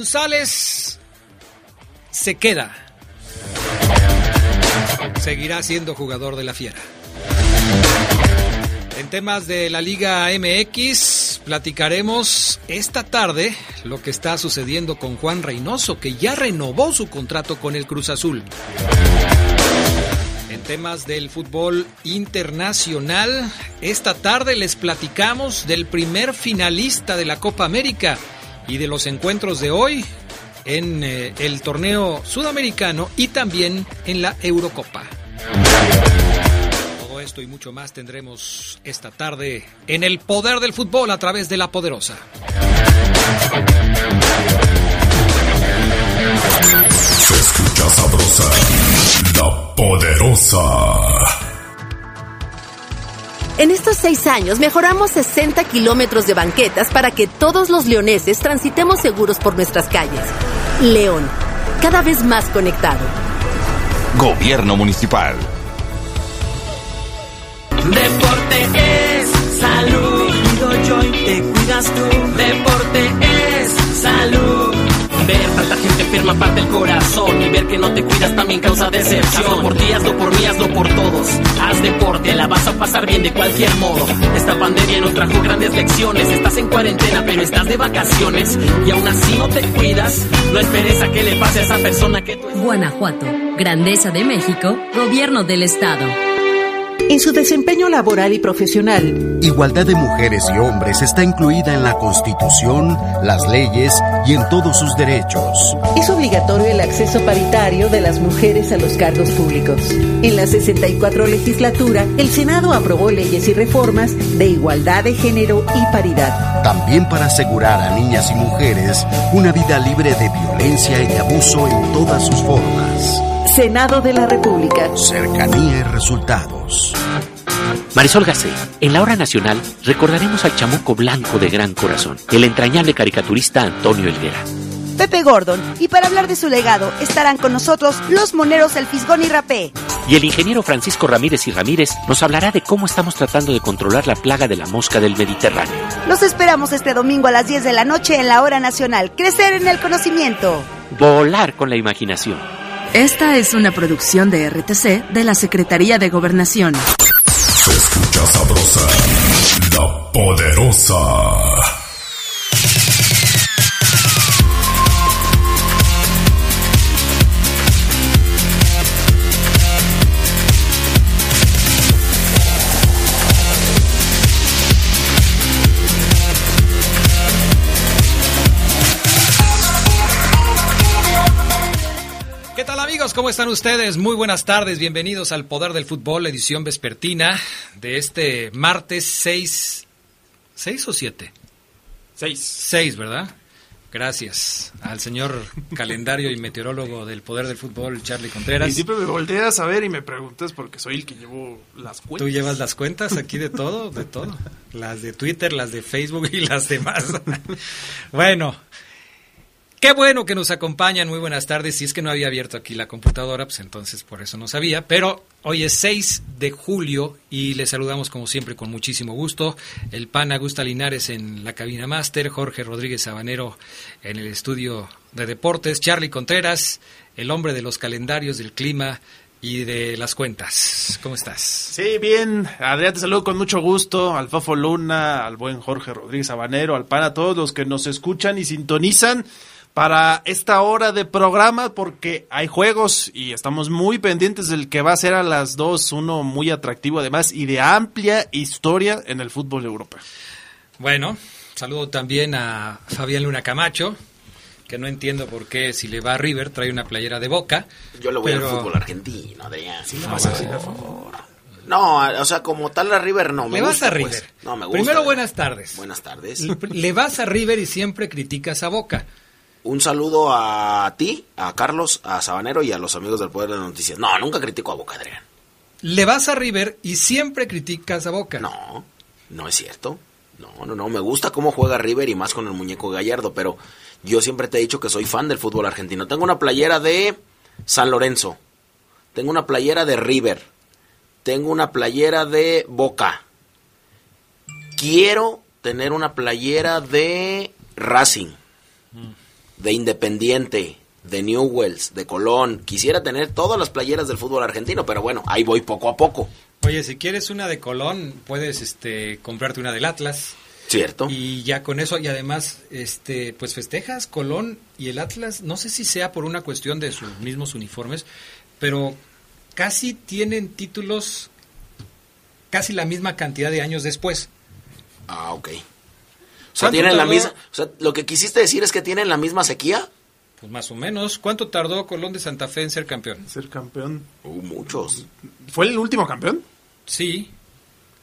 González se queda. Seguirá siendo jugador de la Fiera. En temas de la Liga MX, platicaremos esta tarde lo que está sucediendo con Juan Reynoso, que ya renovó su contrato con el Cruz Azul. En temas del fútbol internacional, esta tarde les platicamos del primer finalista de la Copa América y de los encuentros de hoy en eh, el torneo sudamericano y también en la Eurocopa. Todo esto y mucho más tendremos esta tarde en el poder del fútbol a través de la poderosa. Se escucha sabrosa, la poderosa. En estos seis años mejoramos 60 kilómetros de banquetas para que todos los leoneses transitemos seguros por nuestras calles. León, cada vez más conectado. Gobierno Municipal. Deporte es salud. Yo y te cuidas tú. Deporte es salud. Ver tanta gente enferma parte el corazón y ver que no te cuidas también causa decepción. Hazlo por ti, hazlo por mí, hazlo por todos. Haz deporte, la vas a pasar bien de cualquier modo. Esta pandemia nos trajo grandes lecciones. Estás en cuarentena, pero estás de vacaciones y aún así no te cuidas. No esperes a que le pase a esa persona que tú Guanajuato, Grandeza de México, Gobierno del Estado. En su desempeño laboral y profesional, Igualdad de mujeres y hombres está incluida en la Constitución, las leyes y en todos sus derechos. es obligatorio el acceso paritario de las mujeres a los cargos públicos. En la 64 legislatura, el Senado aprobó leyes y reformas de igualdad de género y paridad. También para asegurar a niñas y mujeres una vida libre de violencia y de abuso en todas sus formas. Senado de la República. Cercanía y resultados. Marisol Gacé, en la hora nacional recordaremos al chamuco blanco de gran corazón, el entrañable caricaturista Antonio Elguera. Pepe Gordon. Y para hablar de su legado estarán con nosotros los moneros El Fisgón y Rapé. Y el ingeniero Francisco Ramírez y Ramírez nos hablará de cómo estamos tratando de controlar la plaga de la mosca del Mediterráneo. Los esperamos este domingo a las 10 de la noche en la hora nacional. Crecer en el conocimiento. Volar con la imaginación. Esta es una producción de RTC de la Secretaría de Gobernación. Escucha sabrosa, la poderosa. Amigos? ¿Cómo están ustedes? Muy buenas tardes, bienvenidos al Poder del Fútbol, edición vespertina de este martes 6... ¿6 o 7? 6. 6, ¿verdad? Gracias al señor calendario y meteorólogo del Poder del Fútbol, Charlie Contreras. Y siempre me volteas a ver y me preguntas porque soy el que llevo las cuentas. Tú llevas las cuentas aquí de todo, de todo. Las de Twitter, las de Facebook y las demás. bueno, qué bueno que nos acompañan. Muy buenas tardes. Si es que no había abierto aquí la computadora, pues entonces por eso no sabía. Pero hoy es 6 de julio y les saludamos como siempre con muchísimo gusto. El pan Augusta Linares en la cabina máster, Jorge Rodríguez Sabanero en el estudio de deportes, Charlie Contreras, el hombre de los calendarios, del clima y de las cuentas. ¿Cómo estás? Sí, bien. Adrián, te saludo con mucho gusto. Al Fafo Luna, al buen Jorge Rodríguez Sabanero, al pan, a todos los que nos escuchan y sintonizan para esta hora de programa porque hay juegos y estamos muy pendientes del que va a ser a las dos, uno muy atractivo además y de amplia historia en el fútbol europeo. Bueno, saludo también a Fabián Luna Camacho, que no entiendo por qué si le va a River trae una playera de Boca. Yo lo voy pero- al fútbol argentino, Adrián. Sí, no vas a decir, por favor. No, o sea, como tal a River no. Me Le vas a pues. River. No, me gusta. Primero, buenas tardes. Buenas tardes. Le vas a River y siempre criticas a Boca. Un saludo a ti, a Carlos, a Sabanero y a los amigos del Poder de las Noticias. No, nunca critico a Boca, Adrián. Le vas a River y siempre criticas a Boca. No, no es cierto. No, no, no. Me gusta cómo juega River y más con el muñeco Gallardo, pero yo siempre te he dicho que soy fan del fútbol argentino. Tengo una playera de San Lorenzo. Tengo una playera de River. Tengo una playera de Boca. Quiero tener una playera de Racing, de Independiente, de Newells, de Colón. Quisiera tener todas las playeras del fútbol argentino, pero bueno, ahí voy poco a poco. Oye, si quieres una de Colón, puedes este, comprarte una del Atlas. Cierto. Y ya con eso, y además, este, pues festejas Colón y el Atlas, no sé si sea por una cuestión de sus mismos uniformes, pero casi tienen títulos casi la misma cantidad de años después. Ah, ok. O sea, tienen la misma, o sea, lo que quisiste decir es que tienen la misma sequía. Pues más o menos. ¿Cuánto tardó Colón de Santa Fe en ser campeón? Ser campeón. Uh, muchos. ¿Fue el último campeón? Sí.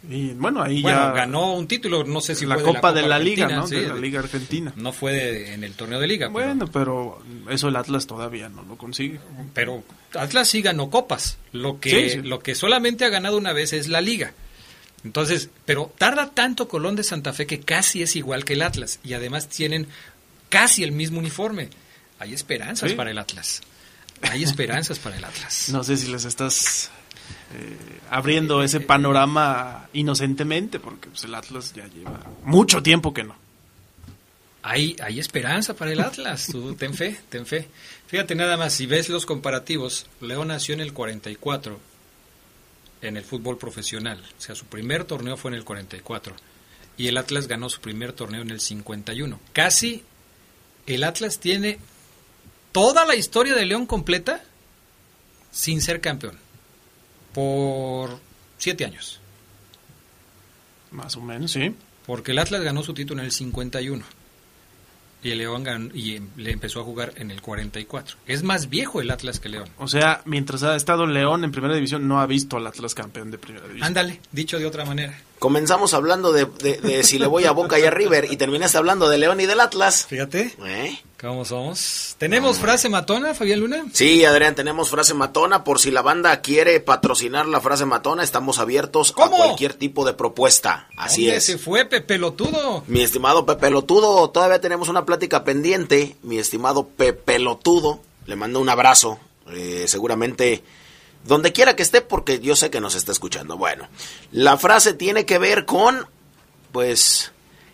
Y bueno, ahí bueno, ya ganó un título, no sé si la fue Copa de de la, la, Copa Liga, Argentina, ¿no? sí, de la Liga Argentina. No fue de- en el torneo de Liga. pero- Bueno, pero eso el Atlas todavía no lo consigue. pero Atlas sí ganó copas. Lo que, Sí, sí. lo que solamente ha ganado una vez es la liga. Entonces, pero tarda tanto Colón de Santa Fe que casi es igual que el Atlas. Y además tienen casi el mismo uniforme. Hay esperanzas Sí. para el Atlas. Hay esperanzas para el Atlas. No sé si les estás eh, abriendo ese panorama inocentemente, porque pues, el Atlas ya lleva mucho tiempo que no. Hay, hay esperanza para el Atlas. Tú ten fe, ten fe. Fíjate nada más, si ves los comparativos, León nació en el 44 en el fútbol profesional. O sea, su primer torneo fue en el 44. Y el Atlas ganó su primer torneo en el 51. Casi el Atlas tiene toda la historia de León completa sin ser campeón. Por siete años. Más o menos, sí. Porque el Atlas ganó su título en el 51. Y el León ganó- y le empezó a jugar en el 44. Es más viejo el Atlas que León. O sea, mientras ha estado León en primera división, no ha visto al Atlas campeón de primera división. Ándale, dicho de otra manera. Comenzamos hablando de, de- de si le voy a Boca y a River y terminaste hablando de León y del Atlas. Fíjate. ¿Eh? ¿Cómo somos? ¿Tenemos frase matona, Fabián Luna? Sí, Adrián, tenemos frase matona. Por si la banda quiere patrocinar la frase matona, estamos abiertos a cualquier tipo de propuesta. Así ¿Dónde es. se fue Pepe Lotudo? Mi estimado Pepe Lotudo, todavía tenemos una plática pendiente. Mi estimado Pepe Lotudo, le mando un abrazo. eh, seguramente donde quiera que esté, porque yo sé que nos está escuchando. Bueno, la frase tiene que ver con, pues,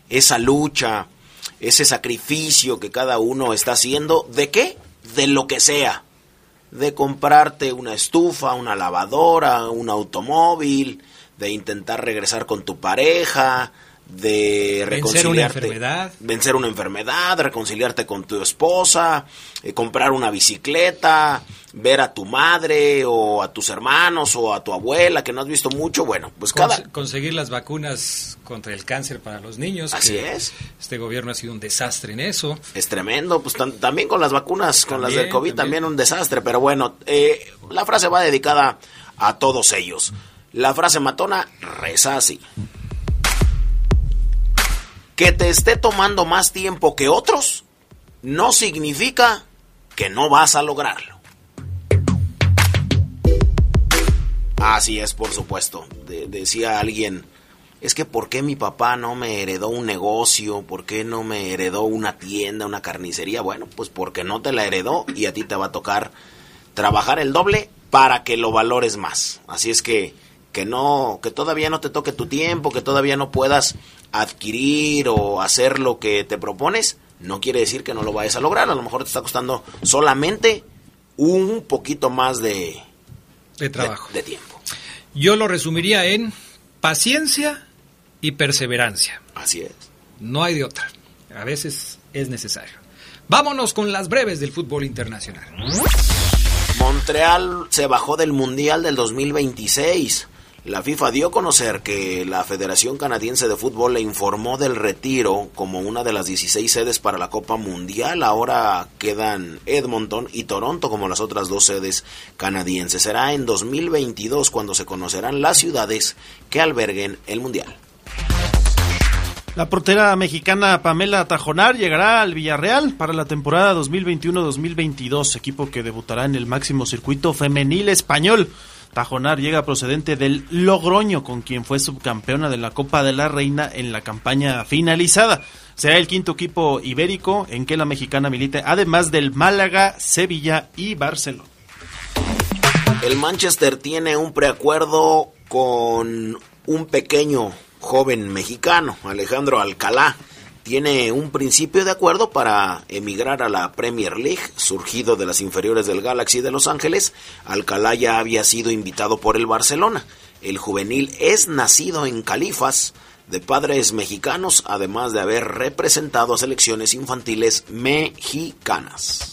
esa lucha, ese sacrificio que cada uno está haciendo. ¿De qué? De lo que sea. De comprarte una estufa, una lavadora, un automóvil, de intentar regresar con tu pareja, de Vencer una reconciliarte, enfermedad. vencer una enfermedad, reconciliarte con tu esposa, eh, comprar una bicicleta, ver a tu madre o a tus hermanos o a tu abuela que no has visto mucho, bueno, pues cada Conse- conseguir las vacunas contra el cáncer para los niños. Así que es. Este gobierno ha sido un desastre en eso. es tremendo, pues también con las vacunas, con las del COVID también. también. un desastre, pero bueno, eh, la frase va dedicada a todos ellos. La frase matona reza así. Que te esté tomando más tiempo que otros no significa que no vas a lograrlo. Así es, por supuesto. De- decía alguien, es que ¿por qué mi papá no me heredó un negocio? ¿Por qué no me heredó una tienda, una carnicería? Bueno, pues porque no te la heredó y a ti te va a tocar trabajar el doble para que lo valores más. Así es que que no que todavía no te toque tu tiempo, que todavía no puedas adquirir o hacer lo que te propones, no quiere decir que no lo vayas a lograr, a lo mejor te está costando solamente un poquito más de De trabajo. de tiempo. Yo lo resumiría en paciencia y perseverancia. Así es. No hay de otra. A veces es necesario. Vámonos con las breves del fútbol internacional. Montreal se bajó del Mundial del 2026. La FIFA dio a conocer que la Federación Canadiense de Fútbol le informó del retiro como una de las 16 sedes para la Copa Mundial. Ahora quedan Edmonton y Toronto como las otras dos sedes canadienses. Será en 2022 cuando se conocerán las ciudades que alberguen el Mundial. La portera mexicana Pamela Tajonar llegará al Villarreal para la temporada 2021-2022, equipo que debutará en el máximo circuito femenil español. Tajonar llega procedente del Logroño, con quien fue subcampeona de la Copa de la Reina en la campaña finalizada. Será el quinto equipo ibérico en que la mexicana milite, además del Málaga, Sevilla y Barcelona. El Manchester tiene un preacuerdo con un pequeño joven mexicano, Alejandro Alcalá, tiene un principio de acuerdo para emigrar a la Premier League, surgido de las inferiores del Galaxy de Los Ángeles. Alcalá ya había sido invitado por el Barcelona. El juvenil es nacido en Califas, de padres mexicanos, además de haber representado a selecciones infantiles mexicanas.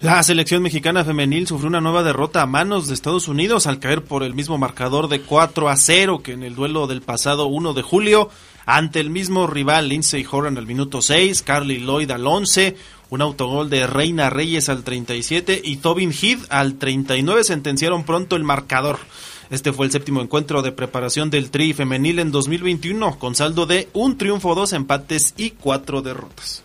La selección mexicana femenil sufrió una nueva derrota a manos de Estados Unidos al caer por el mismo marcador de 4 a 0 que en el duelo del pasado 1 de julio ante el mismo rival Lindsay Horan al minuto 6, Carly Lloyd al 11, un autogol de Reina Reyes al 37 y Tobin Heath al 39 sentenciaron pronto el marcador. Este fue el séptimo encuentro de preparación del Tri femenil en 2021 con saldo de un triunfo, dos empates y cuatro derrotas.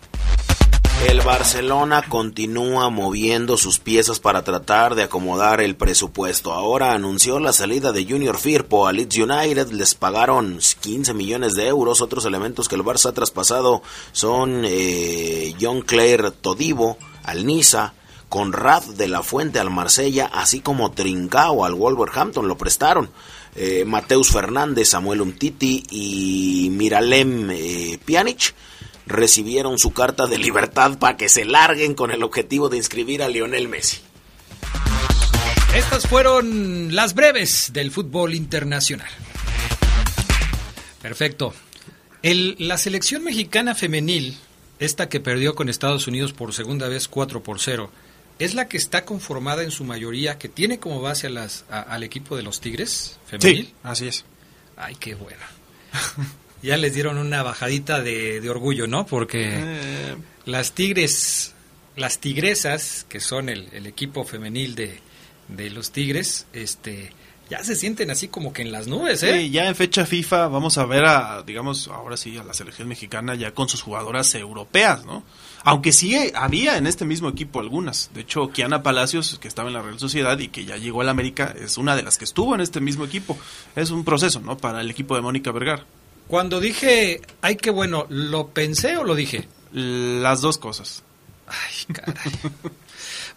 El Barcelona continúa moviendo sus piezas para tratar de acomodar el presupuesto. Ahora anunció la salida de Junior Firpo a Leeds United. Les pagaron 15 millones de euros. Otros elementos que el Barça ha traspasado son eh, John Claire Todivo al Niza, Conrad de la Fuente al Marsella, así como Trincao al Wolverhampton. Lo prestaron. Eh, Mateus Fernández, Samuel Umtiti y Miralem eh, Pjanic recibieron su carta de libertad para que se larguen con el objetivo de inscribir a Lionel Messi. Estas fueron las breves del fútbol internacional. Perfecto. El, la selección mexicana femenil, esta que perdió con Estados Unidos por segunda vez 4 por 0, es la que está conformada en su mayoría, que tiene como base a las, a- al equipo de los Tigres femenil. Sí, así es. Ay, qué bueno. ya les dieron una bajadita de, de orgullo, ¿no? Porque Eh, las Tigres, las Tigresas, que son el, el equipo femenil de, de los Tigres, este, ya se sienten así como que en las nubes, ¿eh? Sí, ya en fecha FIFA vamos a ver a, digamos, ahora sí, a la selección mexicana ya con sus jugadoras europeas, ¿no? Aunque sí había en este mismo equipo algunas. De hecho, Kiana Palacios, que estaba en la Real Sociedad y que ya llegó al América, es una de las que estuvo en este mismo equipo. Es un proceso, ¿no? Para el equipo de Mónica Vergara. Cuando dije, ay, qué bueno, ¿lo pensé o lo dije? Las dos cosas. Ay, caray.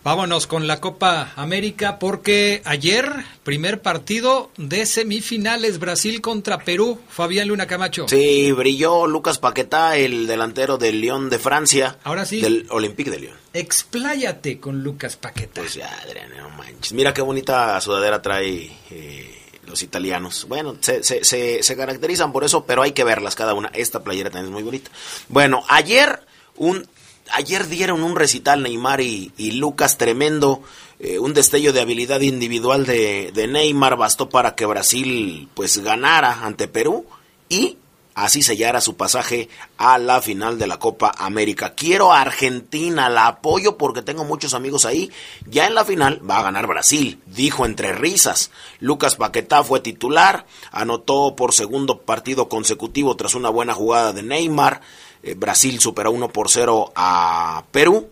Vámonos con la Copa América porque ayer, primer partido de semifinales, Brasil contra Perú. Fabián Luna Camacho. Sí, brilló Lucas Paquetá, el delantero del Lyon de Francia. Ahora sí. Del Olympique de Lyon. Expláyate con Lucas Paquetá. Pues ya, Adrián, no manches. Mira qué bonita sudadera trae eh, los italianos. Bueno, se, se, se, caracterizan por eso, pero hay que verlas cada una. Esta playera también es muy bonita. Bueno, ayer un ayer dieron un recital Neymar y, y Lucas tremendo, eh, un destello de habilidad individual de, de Neymar bastó para que Brasil pues ganara ante Perú y así sellara su pasaje a la final de la Copa América. Quiero a Argentina, la apoyo porque tengo muchos amigos ahí. Ya en la final va a ganar Brasil, dijo entre risas. Lucas Paquetá fue titular, anotó por segundo partido consecutivo tras una buena jugada de Neymar. Eh, Brasil superó 1 por 0 a Perú.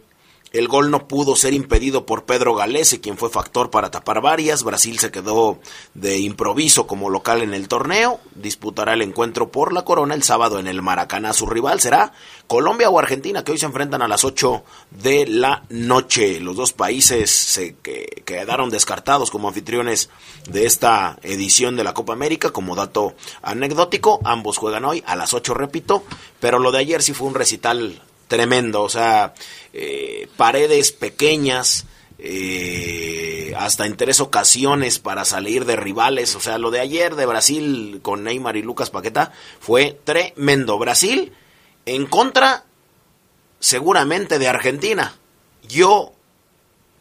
El gol no pudo ser impedido por Pedro Galese, quien fue factor para tapar varias. Brasil se quedó de improviso como local en el torneo. Disputará el encuentro por la corona el sábado en el Maracaná. Su rival será Colombia o Argentina, que hoy se enfrentan a las 8 de la noche. Los dos países se que- quedaron descartados como anfitriones de esta edición de la Copa América. Como dato anecdótico, ambos juegan hoy a las 8, repito. Pero lo de ayer sí fue un recital tremendo, o sea, eh, paredes pequeñas, eh, hasta en tres ocasiones para salir de rivales, o sea, lo de ayer de Brasil con Neymar y Lucas Paqueta fue tremendo. Brasil en contra seguramente de Argentina. Yo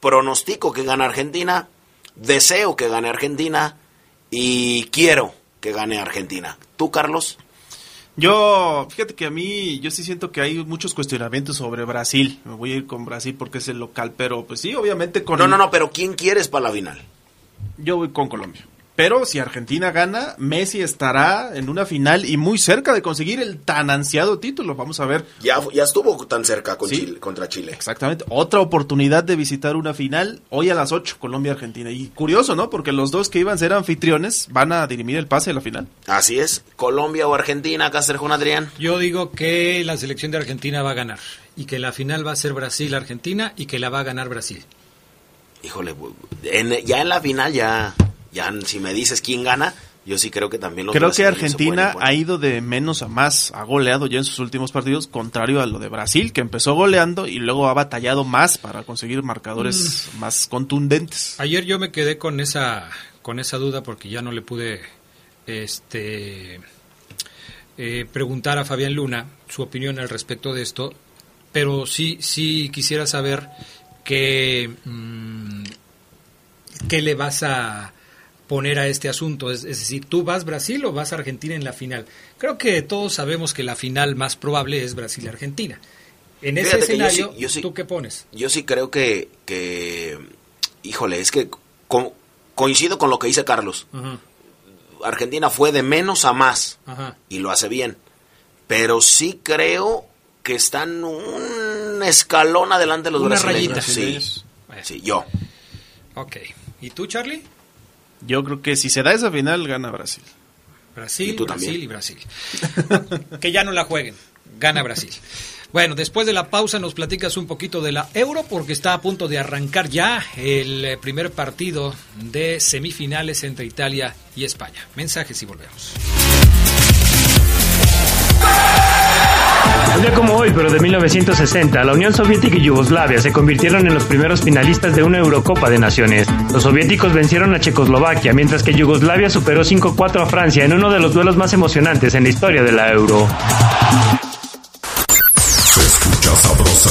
pronostico que gane Argentina, deseo que gane Argentina y quiero que gane Argentina. ¿Tú, Carlos? Yo, fíjate que a mí, yo sí siento que hay muchos cuestionamientos sobre Brasil. Me voy a ir con Brasil porque es el local, pero pues sí, obviamente con... No, el- no, no, pero ¿quién quieres para la final? Yo voy con Colombia. Pero si Argentina gana, Messi estará en una final y muy cerca de conseguir el tan ansiado título. Vamos a ver. Ya, ya estuvo tan cerca con Sí. Chile, contra Chile. Exactamente. Otra oportunidad de visitar una final hoy a las 8, Colombia-Argentina. Y curioso, ¿no? Porque los dos que iban a ser anfitriones van a dirimir el pase de la final. Así es. Colombia o Argentina, acá Sergio Adrián. Yo digo que la selección de Argentina va a ganar y que la final va a ser Brasil-Argentina y que la va a ganar Brasil. Híjole, en- ya en la final, ya, ya si me dices quién gana, yo sí creo que también los Creo que Argentina ha ido de menos a más, ha goleado ya en sus últimos partidos, contrario a lo de Brasil, que empezó goleando y luego ha batallado más para conseguir marcadores Mm. más contundentes. Ayer yo me quedé con esa con esa duda porque ya no le pude este eh, preguntar a Fabián Luna su opinión al respecto de esto, pero sí sí quisiera saber qué mm, qué le vas a poner a este asunto, es, es decir, tú vas Brasil o vas Argentina en la final. Creo que todos sabemos que la final más probable es Brasil Argentina. En ese Fíjate que yo escenario, sí- yo sí- ¿tú qué pones? Yo sí creo que, que híjole, es que co- coincido con lo que dice Carlos. Ajá, Argentina fue de menos a más ajá. y lo hace bien. Pero sí creo que están un escalón adelante de los Una brasileños. rayita. Sí, sí, yo. Ok. ¿Y tú, Charlie? Yo creo que si se da esa final, gana Brasil. Brasil, Y tú Brasil también. y Brasil. que ya no la jueguen. Gana Brasil. Bueno, después de la pausa nos platicas un poquito de la Euro porque está a punto de arrancar ya el eh, primer partido de semifinales entre Italia y España. Mensajes y volvemos. Un día como hoy, pero de 1960, la Unión Soviética y Yugoslavia se convirtieron en los primeros finalistas de una Eurocopa de Naciones. Los soviéticos vencieron a Checoslovaquia, mientras que Yugoslavia superó 5-4 a Francia en uno de los duelos más emocionantes en la historia de la Euro. Se escucha sabrosa,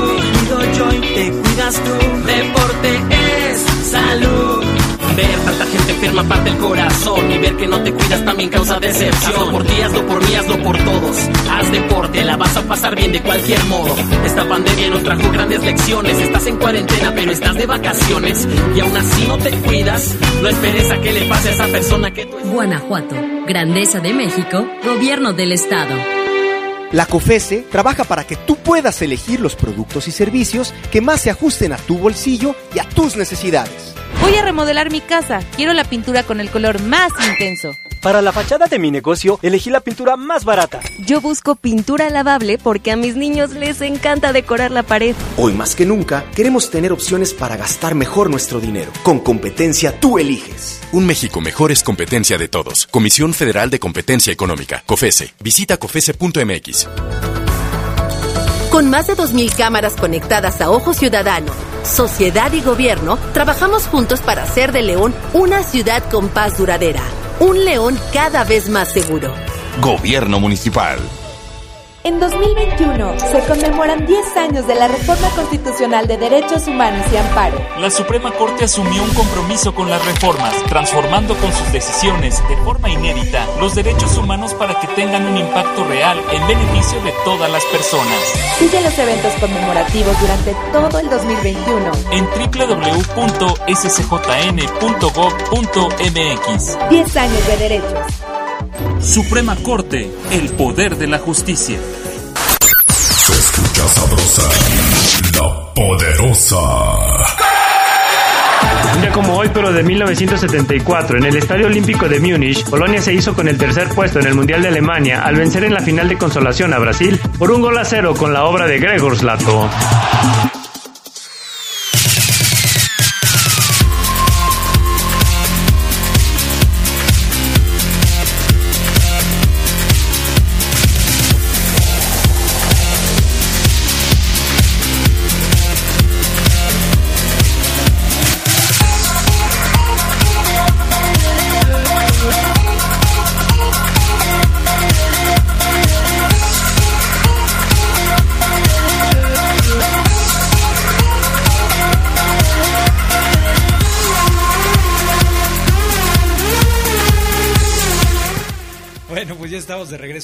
Tú. Deporte es salud. Ver tanta gente enferma parte el corazón y ver que no te cuidas también causa decepción. Hazlo por ti, hazlo por mí, hazlo por todos. Haz deporte, la vas a pasar bien de cualquier modo. Esta pandemia nos trajo grandes lecciones. Estás en cuarentena, pero estás de vacaciones y aún así no te cuidas. No esperes a que le pase a esa persona que tú Guanajuato, Grandeza de México, Gobierno del Estado. La COFESE trabaja para que tú puedas elegir los productos y servicios que más se ajusten a tu bolsillo y a tus necesidades. Voy a remodelar mi casa. Quiero la pintura con el color más intenso. Para la fachada de mi negocio, elegí la pintura más barata. Yo busco pintura lavable porque a mis niños les encanta decorar la pared. Hoy más que nunca, queremos tener opciones para gastar mejor nuestro dinero. Con competencia tú eliges. Un México mejor es competencia de todos. Comisión Federal de Competencia Económica. COFESE. Visita COFESE.mx. Con más de 2.000 cámaras conectadas a Ojo Ciudadano, sociedad y gobierno, trabajamos juntos para hacer de León una ciudad con paz duradera. Un León cada vez más seguro. Gobierno Municipal. En 2021 se conmemoran 10 años de la Reforma Constitucional de Derechos Humanos y Amparo. La Suprema Corte asumió un compromiso con las reformas, transformando con sus decisiones de forma inédita los derechos humanos para que tengan un impacto real en beneficio de todas las personas. Sigue los eventos conmemorativos durante todo el 2021 en www.scjn.gov.mx. 10 años de derechos. Suprema Corte, el poder de la justicia. Se escucha sabrosa, la poderosa. Un día como hoy, pero de 1974, en el Estadio Olímpico de Múnich, Polonia se hizo con el tercer puesto en el Mundial de Alemania al vencer en la final de consolación a Brasil por un gol a cero con la obra de Gregor Slato.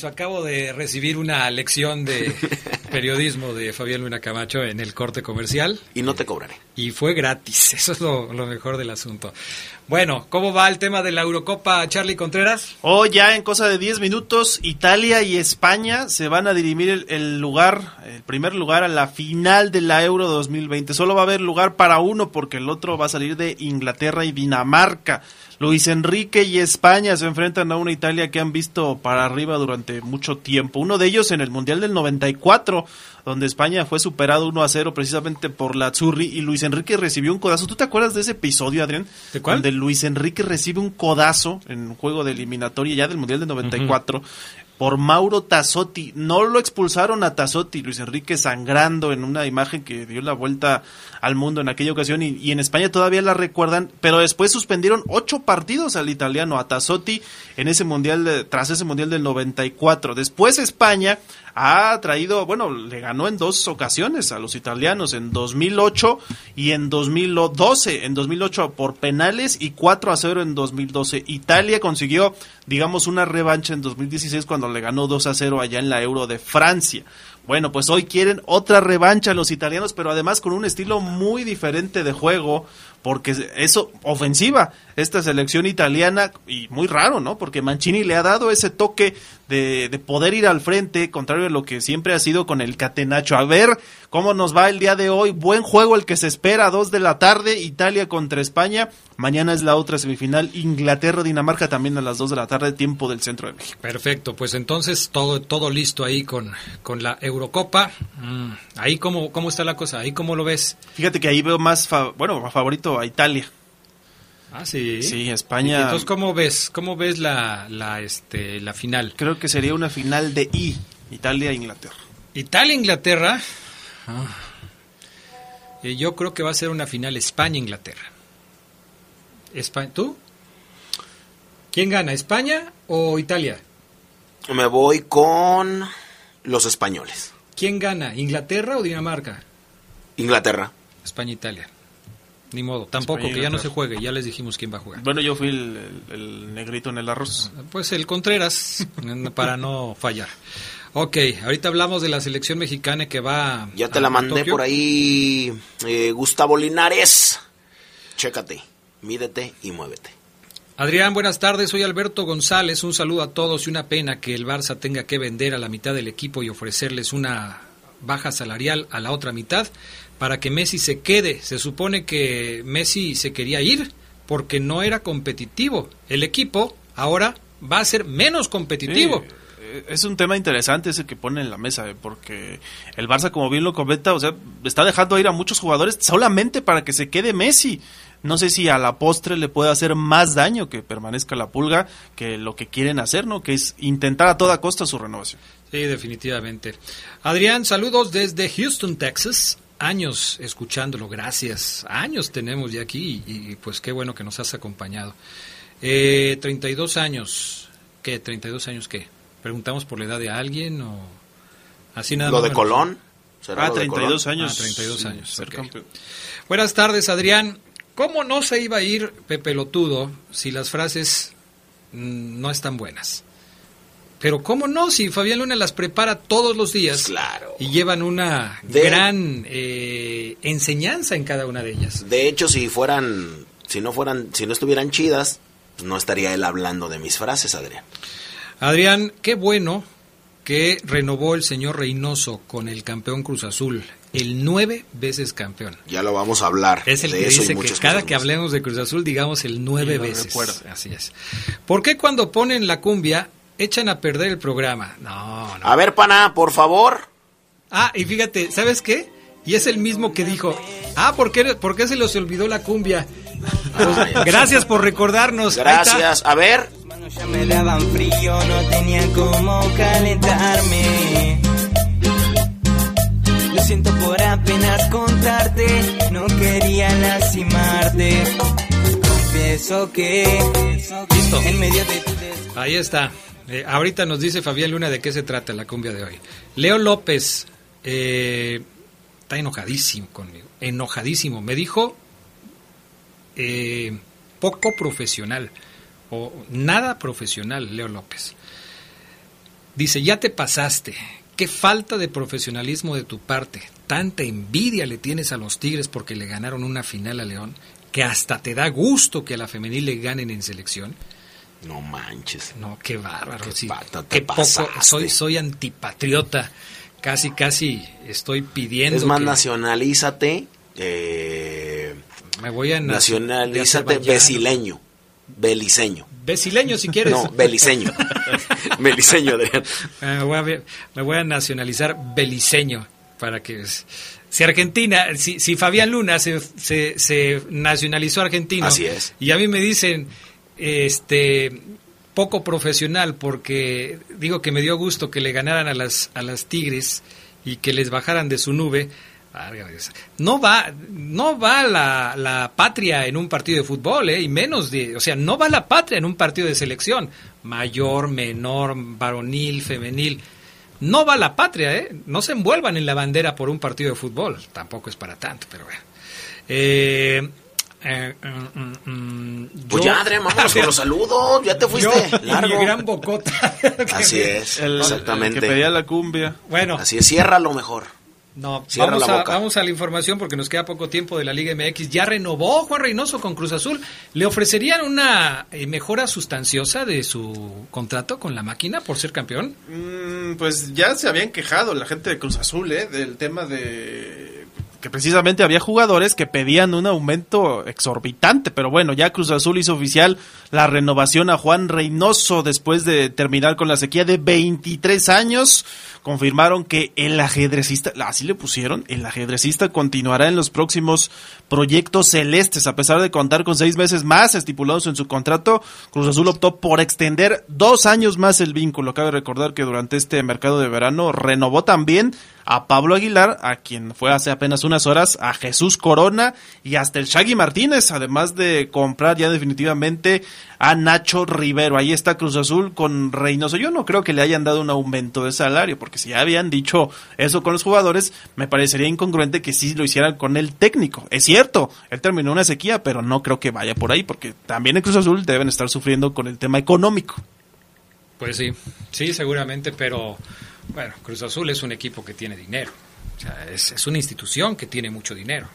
Acabo de recibir una lección de periodismo de Fabián Luna Camacho en el corte comercial. Y no te cobraré. Y fue gratis, eso es lo, lo mejor del asunto. Bueno, ¿cómo va el tema de la Eurocopa, Charlie Contreras? Hoy ya en cosa de 10 minutos, Italia y España se van a dirimir el, el lugar, el primer lugar a la final de la Euro 2020. Solo va a haber lugar para uno porque el otro va a salir de Inglaterra y Dinamarca. Luis Enrique y España se enfrentan a una Italia que han visto para arriba durante mucho tiempo. Uno de ellos en el Mundial del 94, donde España fue superado 1 a 0 precisamente por la Azzurri y Luis Enrique recibió un codazo. ¿Tú te acuerdas de ese episodio, Adrián? ¿De cuál? Donde Luis Enrique recibe un codazo en un juego de eliminatoria ya del Mundial del 94. Por Mauro Tassotti. No lo expulsaron a Tassotti, Luis Enrique sangrando en una imagen que dio la vuelta al mundo en aquella ocasión y, en España todavía la recuerdan, pero después suspendieron ocho partidos al italiano, a Tassotti, en ese mundial, tras ese mundial del 94. Después España ha traído, bueno, le ganó en dos ocasiones a los italianos, en 2008 y en 2012. En 2008 por penales y 4 a 0 en 2012. Italia consiguió, digamos, una revancha en 2016 cuando le ganó 2 a 0 allá en la Euro de Francia. Bueno, pues hoy quieren otra revancha los italianos, pero además con un estilo muy diferente de juego, porque eso, ofensiva, esta selección italiana, y muy raro, ¿no? Porque Mancini le ha dado ese toque de, de poder ir al frente, contrario a lo que siempre ha sido con el Catenacho. A ver cómo nos va el día de hoy. Buen juego el que se espera, dos de la tarde, Italia contra España. Mañana es la otra semifinal, Inglaterra-Dinamarca también a las dos de la tarde, tiempo del centro de México. Perfecto, pues entonces todo, todo listo ahí con, con la Eurocopa. Mm, ahí cómo, cómo está la cosa, ahí cómo lo ves. Fíjate que ahí veo más, fa- bueno, favorito a Italia. Ah, sí. Sí, España. Entonces, ¿cómo ves? ¿Cómo ves la, la, este, la final? Creo que sería una final de I, Italia-Inglaterra. Italia-Inglaterra. Ah. Eh, yo creo que va a ser una final España-Inglaterra. España, ¿Tú? ¿Quién gana, España o Italia? Me voy con los españoles. ¿Quién gana, Inglaterra o Dinamarca? Inglaterra. España-Italia. Ni modo, tampoco, España, que ya no se juegue, ya les dijimos quién va a jugar. Bueno, yo fui el, el- el negrito en el arroz. Pues el Contreras, para no fallar. Ok, ahorita hablamos de la selección mexicana que va. Ya te a- la mandé Tokio. por ahí, eh, Gustavo Linares. Chécate, mídete y muévete. Adrián, buenas tardes. Soy Alberto González. Un saludo a todos y una pena que el Barça tenga que vender a la mitad del equipo y ofrecerles una baja salarial a la otra mitad para que Messi se quede. Se supone que Messi se quería ir porque no era competitivo. El equipo ahora va a ser menos competitivo. Eh, es un tema interesante ese que pone en la mesa, eh, porque el Barça, como bien lo comenta, o sea, está dejando ir a muchos jugadores solamente para que se quede Messi. No sé si a la postre le puede hacer más daño que permanezca la pulga que lo que quieren hacer, ¿no? Que es intentar a toda costa su renovación. Sí, definitivamente. Adrián, saludos desde Houston, Texas. Años escuchándolo, gracias. Años tenemos ya aquí y, y, pues qué bueno que nos has acompañado. Eh, 32 años. ¿Qué? ¿32 años qué? ¿Preguntamos por la edad de alguien o así nada Lo más de? Colón. ¿Será Ah, lo de 32 Colón? años. Ah, 32 sin años, ser ok. campeón. Buenas tardes, Adrián. ¿Cómo no se iba a ir Pepe Lotudo si las frases mm, no están buenas? Pero ¿cómo no? Si Fabián Luna las prepara todos los días Claro. y llevan una De- gran eh, enseñanza en cada una de ellas. De hecho, si fueran, si no fueran, si no estuvieran chidas, pues no estaría él hablando de mis frases, Adrián. Adrián, qué bueno que renovó el señor Reynoso con el campeón Cruz Azul, el nueve veces campeón. Ya lo vamos a hablar. Es el de que eso y dice que cada que hablemos de Cruz Azul digamos el nueve Y veces. recuerda. Así es. ¿Por qué cuando ponen la cumbia echan a perder el programa? No, no. A ver, pana, por favor. Ah, y fíjate, ¿sabes qué? Y es el mismo que dijo, ah, ¿por qué, por qué se les olvidó la cumbia? Pues, gracias por recordarnos. Gracias. A ver. Ya me daban frío, no tenía cómo calentarme. Lo siento por apenas contarte, no quería lastimarte. Confieso que Listo. en medio de tu Ahí está. Eh, ahorita nos dice Fabián Luna de qué se trata la cumbia de hoy. Leo López eh, está enojadísimo conmigo. Enojadísimo. Me dijo eh, poco profesional o nada profesional, Leo López. Dice, ya te pasaste. Qué falta de profesionalismo de tu parte. Tanta envidia le tienes a los Tigres porque le ganaron una final a León, que hasta te da gusto que a la femenil le ganen en selección. No manches. No, qué bárbaro. Qué sí. pata te Qué poco. Soy, soy antipatriota. Casi, casi estoy pidiendo. Es más, que nacionalízate. Eh, me voy a nacionalízate Azerbaiyán. Beliceño. Besileño, si quieres. No, beliceño. beliceño, Adrián. Me voy, a, ver- me voy a nacionalizar beliceño para que si Argentina, si, si Fabián Luna se, se, se nacionalizó argentino Así es. y a mí me dicen este poco profesional porque digo que me dio gusto que le ganaran a las a las Tigres y que les bajaran de su nube. No va, no va la, la patria en un partido de fútbol, ¿eh? y menos de, o sea, no va la patria en un partido de selección, mayor, menor, varonil, femenil. No va la patria, ¿eh? No se envuelvan en la bandera por un partido de fútbol. Tampoco es para tanto, pero bueno. Eh, eh, mm, mm, mm, Pues yo- ya, Adrián, vámonos con los saludos. Ya te fuiste. Yo y largo. mi gran bocota. Así es. El- exactamente. el que pedía la cumbia. Bueno, Así es, ciérralo mejor. No, vamos la a, vamos a la información porque nos queda poco tiempo de la Liga MX. Ya renovó Juan Reynoso con Cruz Azul. ¿Le ofrecerían una eh, mejora sustanciosa de su contrato con la máquina por ser campeón? Mm, pues ya se habían quejado la gente de Cruz Azul, ¿eh? Del tema de que precisamente había jugadores que pedían un aumento exorbitante, pero bueno, ya Cruz Azul hizo oficial la renovación a Juan Reynoso después de terminar con la sequía de 23 años. Confirmaron que el ajedrecista, así le pusieron, el ajedrecista continuará en los próximos proyectos celestes, a pesar de contar con seis meses más estipulados en su contrato. Cruz Azul optó por extender dos años más el vínculo. Cabe recordar que durante este mercado de verano renovó también a Pablo Aguilar, a quien fue hace apenas unas horas, a Jesús Corona y hasta el Shaggy Martínez, además de comprar ya definitivamente a Nacho Rivero. Ahí está Cruz Azul con Reynoso. Yo no creo que le hayan dado un aumento de salario, porque si ya habían dicho eso con los jugadores, me parecería incongruente que sí lo hicieran con el técnico. Es cierto, él terminó una sequía, pero no creo que vaya por ahí, porque también en Cruz Azul deben estar sufriendo con el tema económico. Pues sí, sí, seguramente, pero bueno, Cruz Azul es un equipo que tiene dinero. O sea, es, es una institución que tiene mucho dinero.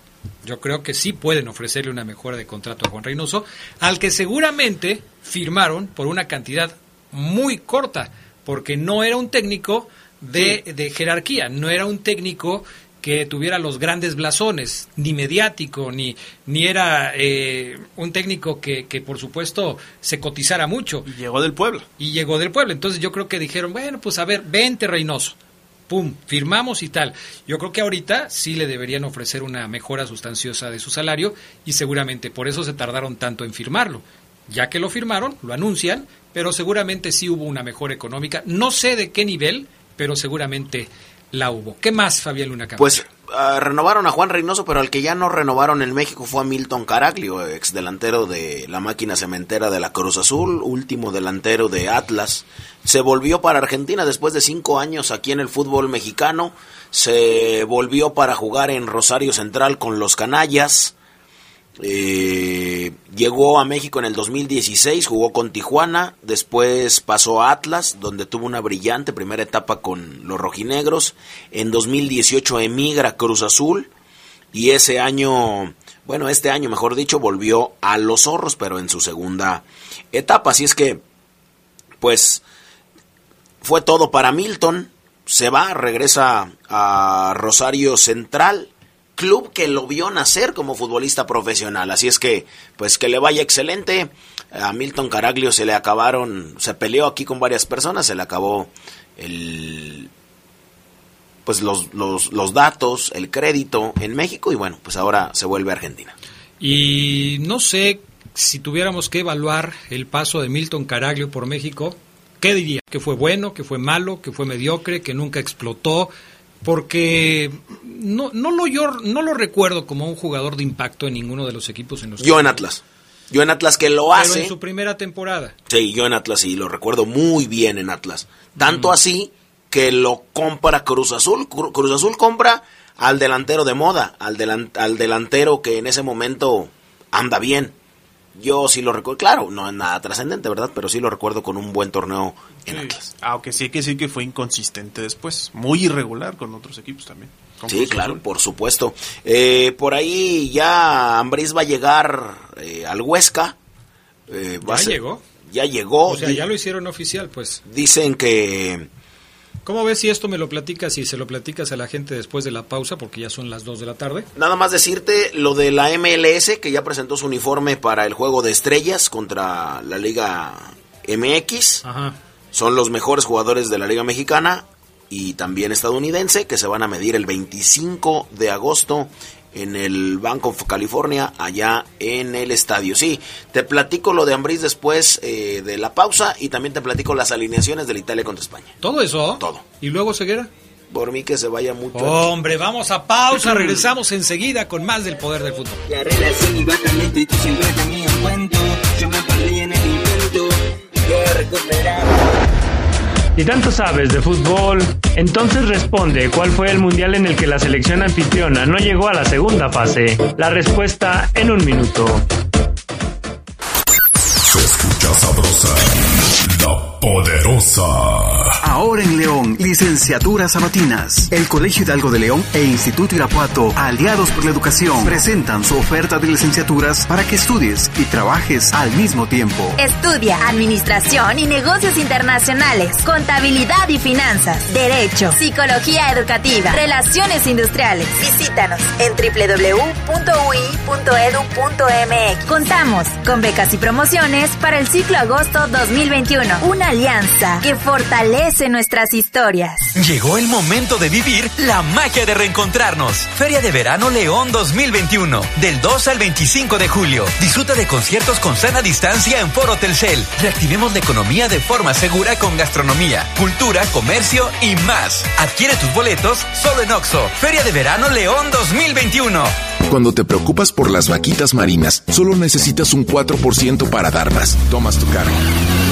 Yo creo que sí pueden ofrecerle una mejora de contrato a Juan Reynoso, al que seguramente firmaron por una cantidad muy corta, porque no era un técnico de, de jerarquía, no era un técnico que tuviera los grandes blasones, ni mediático, ni, ni era eh, un técnico que, que, por supuesto, se cotizara mucho. Y llegó del pueblo. Y llegó del pueblo. Entonces yo creo que dijeron, bueno, pues a ver, vente Reynoso. Pum, firmamos y tal. Yo creo que ahorita sí le deberían ofrecer una mejora sustanciosa de su salario y seguramente por eso se tardaron tanto en firmarlo. Ya que lo firmaron, lo anuncian, pero seguramente sí hubo una mejora económica. No sé de qué nivel, pero seguramente la hubo. ¿Qué más, Fabián Luna? Pues uh, renovaron a Juan Reynoso, pero al que ya no renovaron en México fue a Milton Caraglio, ex delantero de la máquina cementera de la Cruz Azul, último delantero de Atlas. Se volvió para Argentina después de cinco años aquí en el fútbol mexicano. Se volvió para jugar en Rosario Central con los Canallas. Eh, llegó a México en el 2016, jugó con Tijuana, después pasó a Atlas, donde tuvo una brillante primera etapa con los rojinegros. En 2018 emigra a Cruz Azul y ese año, bueno, este año mejor dicho, volvió a los zorros, pero en su segunda etapa. Así es que, pues, fue todo para Milton. Se va, regresa a Rosario Central club que lo vio nacer como futbolista profesional. Así es que, pues que le vaya excelente. A Milton Caraglio se le acabaron, se peleó aquí con varias personas, se le acabó el pues los, los, los datos, el crédito en México y bueno, pues ahora se vuelve a Argentina. Y no sé si tuviéramos que evaluar el paso de Milton Caraglio por México, ¿qué diría? ¿Que fue bueno, que fue malo, que fue mediocre, que nunca explotó? Porque no, no, lo, yo no lo recuerdo como un jugador de impacto en ninguno de los equipos en los Yo en Atlas. Yo en Atlas que lo hace. Pero en su primera temporada. Sí, yo en Atlas sí, lo recuerdo muy bien en Atlas. Tanto mm. así que lo compra Cruz Azul. Cruz Azul compra al delantero de moda, al, delan al delantero que en ese momento anda bien. Yo sí lo recuerdo, claro, no es nada trascendente, ¿verdad? Pero sí lo recuerdo con un buen torneo en Atlas. Aunque sí hay que decir que fue inconsistente después, muy irregular con otros equipos también. Sí, claro, por supuesto. Eh, por ahí ya Ambriz va a llegar eh, al Huesca. Eh, va ¿Ya a ser- llegó? Ya llegó. O sea, ya lo hicieron oficial, pues. Dicen que ¿Cómo ves si esto me lo platicas y se lo platicas a la gente después de la pausa, porque ya son las 2 de la tarde? Nada más decirte lo de la MLS, que ya presentó su uniforme para el juego de estrellas contra la Liga MX. Ajá. Son los mejores jugadores de la Liga Mexicana y también estadounidense, que se van a medir el 25 de agosto en el Bank of California, allá en el estadio. Sí, te platico lo de Ambriz después eh, de la pausa y también te platico las alineaciones de la Italia contra España. ¿Todo eso? Todo. ¿Y luego Ceguera? Por mí que se vaya mucho. Hombre, vamos a pausa, regresamos enseguida con más del poder del fútbol. La relación iba cambiando y tú siempre tenías cuento. Yo me perdí en el intento de recuperar. Si tanto sabes de fútbol, entonces responde cuál fue el mundial en el que la selección anfitriona no llegó a la segunda fase. La respuesta en un minuto. Se escucha sabrosa, la poderosa. Ahora en León, licenciaturas sabatinas. El Colegio Hidalgo de León e Instituto Irapuato, aliados por la educación, presentan su oferta de licenciaturas para que estudies y trabajes al mismo tiempo. Estudia Administración y Negocios Internacionales, Contabilidad y Finanzas, Derecho, Psicología Educativa, Relaciones Industriales. Visítanos en www.ui.edu.mx. Contamos con becas y promociones para el ciclo agosto 2021. Una alianza que fortalece nuestras historias. Llegó el momento de vivir la magia de reencontrarnos. Feria de Verano León 2021, del 2 al 25 de julio. Disfruta de conciertos con sana distancia en Foro Telcel. Reactivemos la economía de forma segura con gastronomía, cultura, comercio y más. Adquiere tus boletos solo en Oxo. Feria de Verano León 2021. Cuando te preocupas por las vaquitas marinas, solo necesitas un 4% para dar más. Tomas tu carga.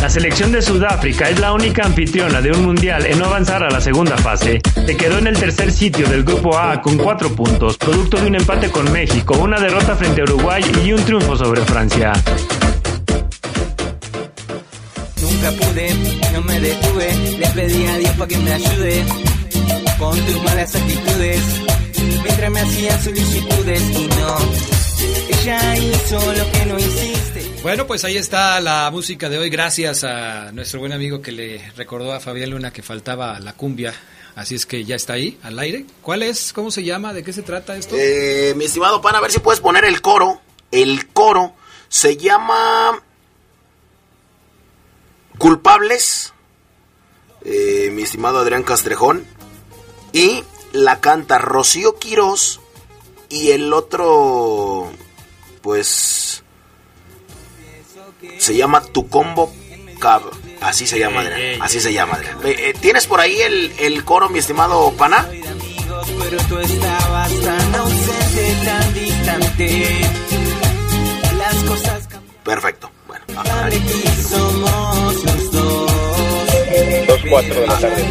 La selección de Sudáfrica es la única anfitriona de un mundial en no avanzar a la segunda fase. Se quedó en el tercer sitio del grupo A con cuatro puntos, producto de un empate con México, una derrota frente a Uruguay y un triunfo sobre Francia. Nunca pude, no me detuve. Le pedí a Dios para que me ayude con tus malas actitudes. Mientras me solicitudes y no, ella hizo lo que no hiciste. Bueno, pues ahí está la música de hoy, gracias a nuestro buen amigo que le recordó a Fabián Luna que faltaba la cumbia. Así es que ya está ahí, al aire. ¿Cuál es? ¿Cómo se llama? ¿De qué se trata esto? Eh, mi estimado pan, a ver si puedes poner el coro. El coro se llama Culpables, eh, mi estimado Adrián Castrejón, y la canta Rocío Quirós, y el otro, pues, se llama Tu Combo Cab. Así se llama, Adrián. Así se llama, Adrián. Eh, ¿Tienes por ahí el, el coro, mi estimado pana? Pero tú estabas tan ausente, tan distante. Las cosas Perfecto. Bueno, y somos los dos. Dos cuatro de la tarde.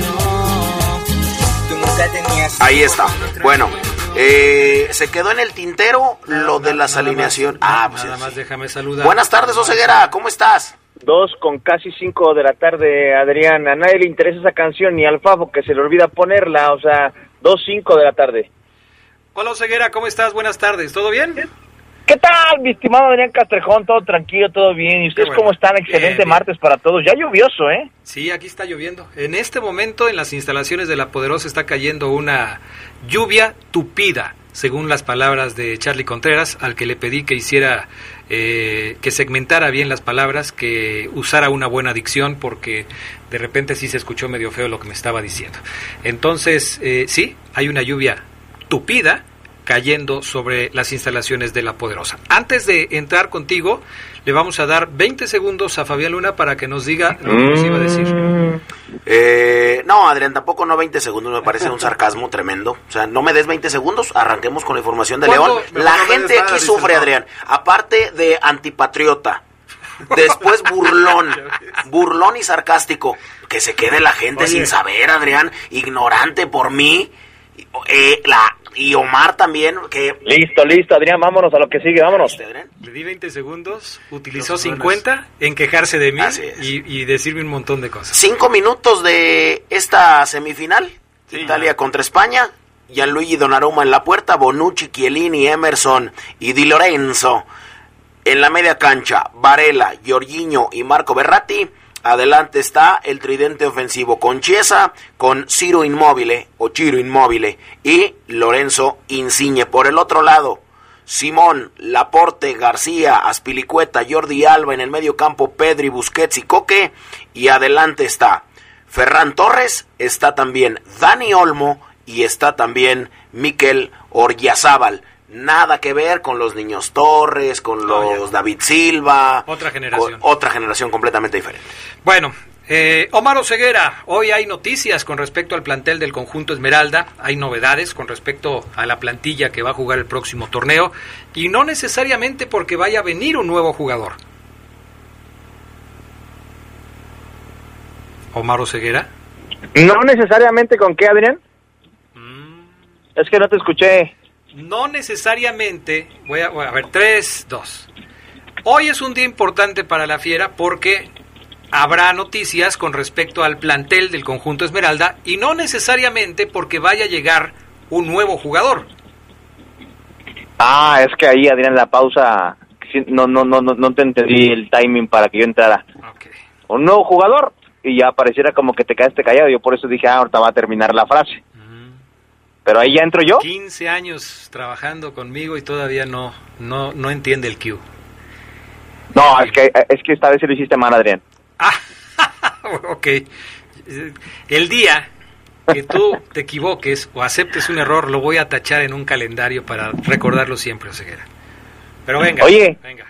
Ahí está. Bueno, eh, se quedó en el tintero lo de las alineaciones. Ah, pues Nada sí. más déjame saludar. Buenas tardes, Oseguera. ¿Cómo estás? Dos con casi cinco de la tarde, Adrián. A nadie le interesa esa canción, ni al Fafo que se le olvida ponerla. O sea, dos cinco de la tarde. Hola Oseguera, ¿cómo estás? Buenas tardes, ¿todo bien? ¿Qué tal, mi estimado Adrián Castrejón? Todo tranquilo, todo bien. ¿Y ustedes bueno. cómo están? Excelente Bien, bien. martes para todos. Ya lluvioso, ¿eh? Sí, aquí está lloviendo. En este momento en las instalaciones de La Poderosa está cayendo una lluvia tupida, según las palabras de Charlie Contreras, al que le pedí que hiciera, eh, que segmentara bien las palabras, que usara una buena dicción, porque de repente sí se escuchó medio feo lo que me estaba diciendo. Entonces, eh, sí, hay una lluvia tupida cayendo sobre las instalaciones de La Poderosa. Antes de entrar contigo, le vamos a dar 20 segundos a Fabián Luna para que nos diga lo que nos iba a decir. Eh, no, Adrián, tampoco no 20 segundos, me parece un sarcasmo tremendo. O sea, no me des 20 segundos, arranquemos con la información de León. La gente aquí sufre, Adrián. Aparte de antipatriota, después burlón, burlón y sarcástico. Que se quede la gente sin saber, Adrián, ignorante por mí. Eh, la y Omar también, que... Listo, listo, Adrián, vámonos a lo que sigue, vámonos. Le di 20 segundos, utilizó 50 en quejarse de mí y, y, decirme un montón de cosas. Cinco minutos de esta semifinal, Italia contra España, Gianluigi Donnarumma en la puerta, Bonucci, Chiellini, Emerson y Di Lorenzo. En la media cancha, Varela, Giorginio y Marco Berratti. Adelante está el tridente ofensivo con Chiesa, con Ciro Inmóvil o Chiro Inmóvil y Lorenzo Insigne. Por el otro lado, Simón, Laporte, García, Aspilicueta, Jordi Alba en el medio campo, Pedri, Busquets y Coque. Y adelante está Ferran Torres, está también Dani Olmo y está también Miquel Orgiazábal nada que ver con los niños Torres, con los David Silva. Otra generación. Otra generación completamente diferente. Bueno, eh, Omar Oseguera, hoy hay noticias con respecto al plantel del conjunto Esmeralda, hay novedades con respecto a la plantilla que va a jugar el próximo torneo y no necesariamente porque vaya a venir un nuevo jugador. Omar Oseguera. No necesariamente con qué, Adrián. Mm. Es que no te escuché no necesariamente, voy a, ver, tres, dos. Hoy es un día importante para la Fiera porque habrá noticias con respecto al plantel del conjunto Esmeralda y no necesariamente porque vaya a llegar un nuevo jugador. Ah, es que ahí, Adrián, la pausa, no, no, no, no, no te entendí el timing para que yo entrara. Un nuevo jugador y ya pareciera como que te quedaste callado. Yo por eso dije, ah, ahorita va a terminar la frase. Pero ahí ya entro yo. 15 años trabajando conmigo y todavía no, no, no entiende el Q. No, es que, es que esta vez se lo hiciste mal, Adrián. Ah, ok. El día que tú te equivoques o aceptes un error, lo voy a tachar en un calendario para recordarlo siempre, Oseguera. Pero venga. Oye, venga.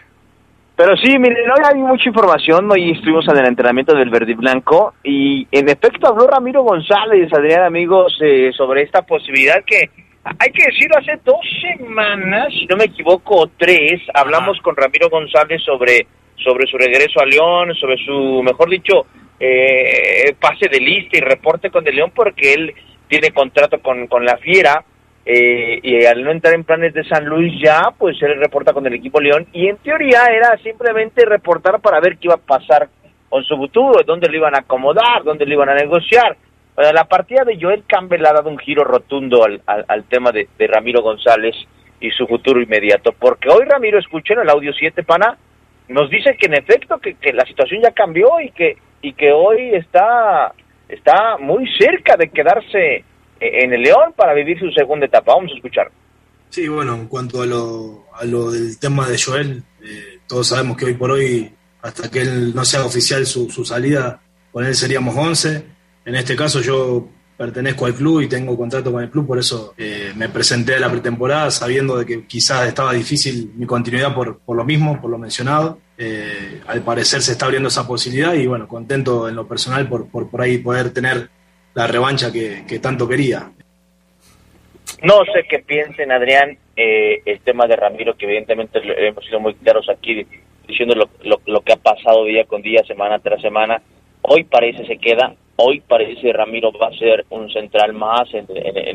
Pero sí, miren, hoy hay mucha información. Hoy estuvimos en el entrenamiento del Verde Blanco y en efecto habló Ramiro González, Adrián, amigos, eh, sobre esta posibilidad que hay que decirlo, hace dos semanas, si no me equivoco, tres, hablamos con Ramiro González sobre, sobre su regreso a León, sobre su, mejor dicho, eh, pase de lista y reporte con el León, porque él tiene contrato con, con la Fiera eh, y al no entrar en planes de San Luis ya, pues él reporta con el equipo León y en teoría era simplemente reportar para ver qué iba a pasar con su futuro, dónde lo iban a acomodar, dónde lo iban a negociar. Bueno, la partida de Joel Campbell ha dado un giro rotundo al, al, tema de, Ramiro González y su futuro inmediato, porque hoy Ramiro, escuché en el audio 7, pana, nos dice que en efecto que, que la situación ya cambió y que, y que hoy está, está muy cerca de quedarse en el León para vivir su segunda etapa. Vamos a escuchar. Sí, bueno, en cuanto a lo, a lo del tema de Joel, eh, todos sabemos que hoy por hoy, hasta que él no sea oficial su, su salida, con él seríamos 11. En este caso yo pertenezco al club y tengo contrato con el club, por eso eh, me presenté a la pretemporada sabiendo de que quizás estaba difícil mi continuidad por, por lo mismo, por lo mencionado. Eh, al parecer se está abriendo esa posibilidad y bueno, contento en lo personal por, por, por ahí poder tener la revancha que, tanto quería. No sé qué piensen, Adrián, eh, el tema de Ramiro, que evidentemente hemos sido muy claros aquí diciendo lo, lo, que ha pasado día con día, semana tras semana. Hoy parece se queda, hoy parece Ramiro va a ser un central más en,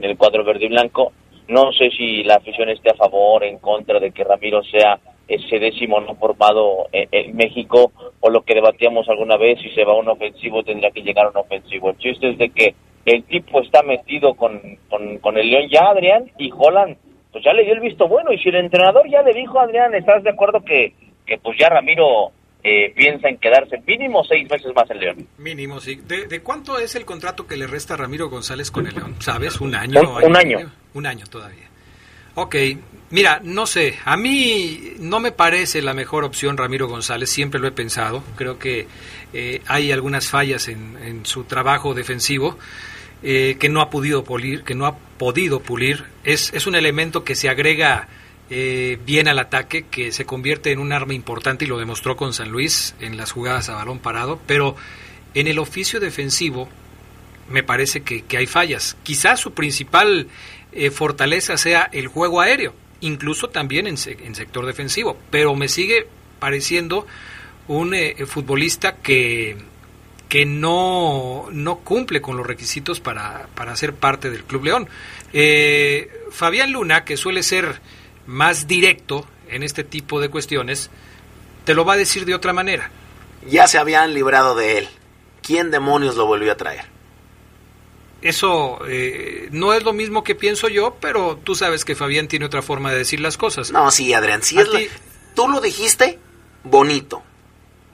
el cuadro verde y blanco. No sé si la afición esté a favor en contra de que Ramiro sea ese décimo no formado en, México o lo que debatíamos alguna vez, si se va un ofensivo tendría que llegar un ofensivo. El chiste es de que el tipo está metido con, con, el León ya, Adrián, y Holland, pues ya le dio el visto bueno, y si el entrenador ya le dijo, Adrián, ¿estás de acuerdo que, que pues ya Ramiro eh, piensa en quedarse mínimo seis meses más en León? Mínimo, sí. ¿De, cuánto es el contrato que le resta a Ramiro González con el León? ¿Sabes? ¿Un año? Un, año. Un año todavía. Ok, mira, no sé, a mí no me parece la mejor opción Ramiro González, siempre lo he pensado, creo que eh, hay algunas fallas en, su trabajo defensivo eh, que no ha podido pulir, que no ha podido pulir, es, un elemento que se agrega eh, bien al ataque, que se convierte en un arma importante y lo demostró con San Luis en las jugadas a balón parado, pero en el oficio defensivo me parece que, que hay fallas. Quizás su principal eh, fortaleza sea el juego aéreo, incluso también en, en sector defensivo, pero me sigue pareciendo un eh, futbolista que, que no, no cumple con los requisitos para, para ser parte del Club León. Eh, Fabián Luna, que suele ser más directo en este tipo de cuestiones, te lo va a decir de otra manera. Ya se habían librado de él. ¿Quién demonios lo volvió a traer? Eso eh, no es lo mismo que pienso yo, pero tú sabes que Fabián tiene otra forma de decir las cosas. No, sí, Adrián, sí es la- Tú lo dijiste bonito.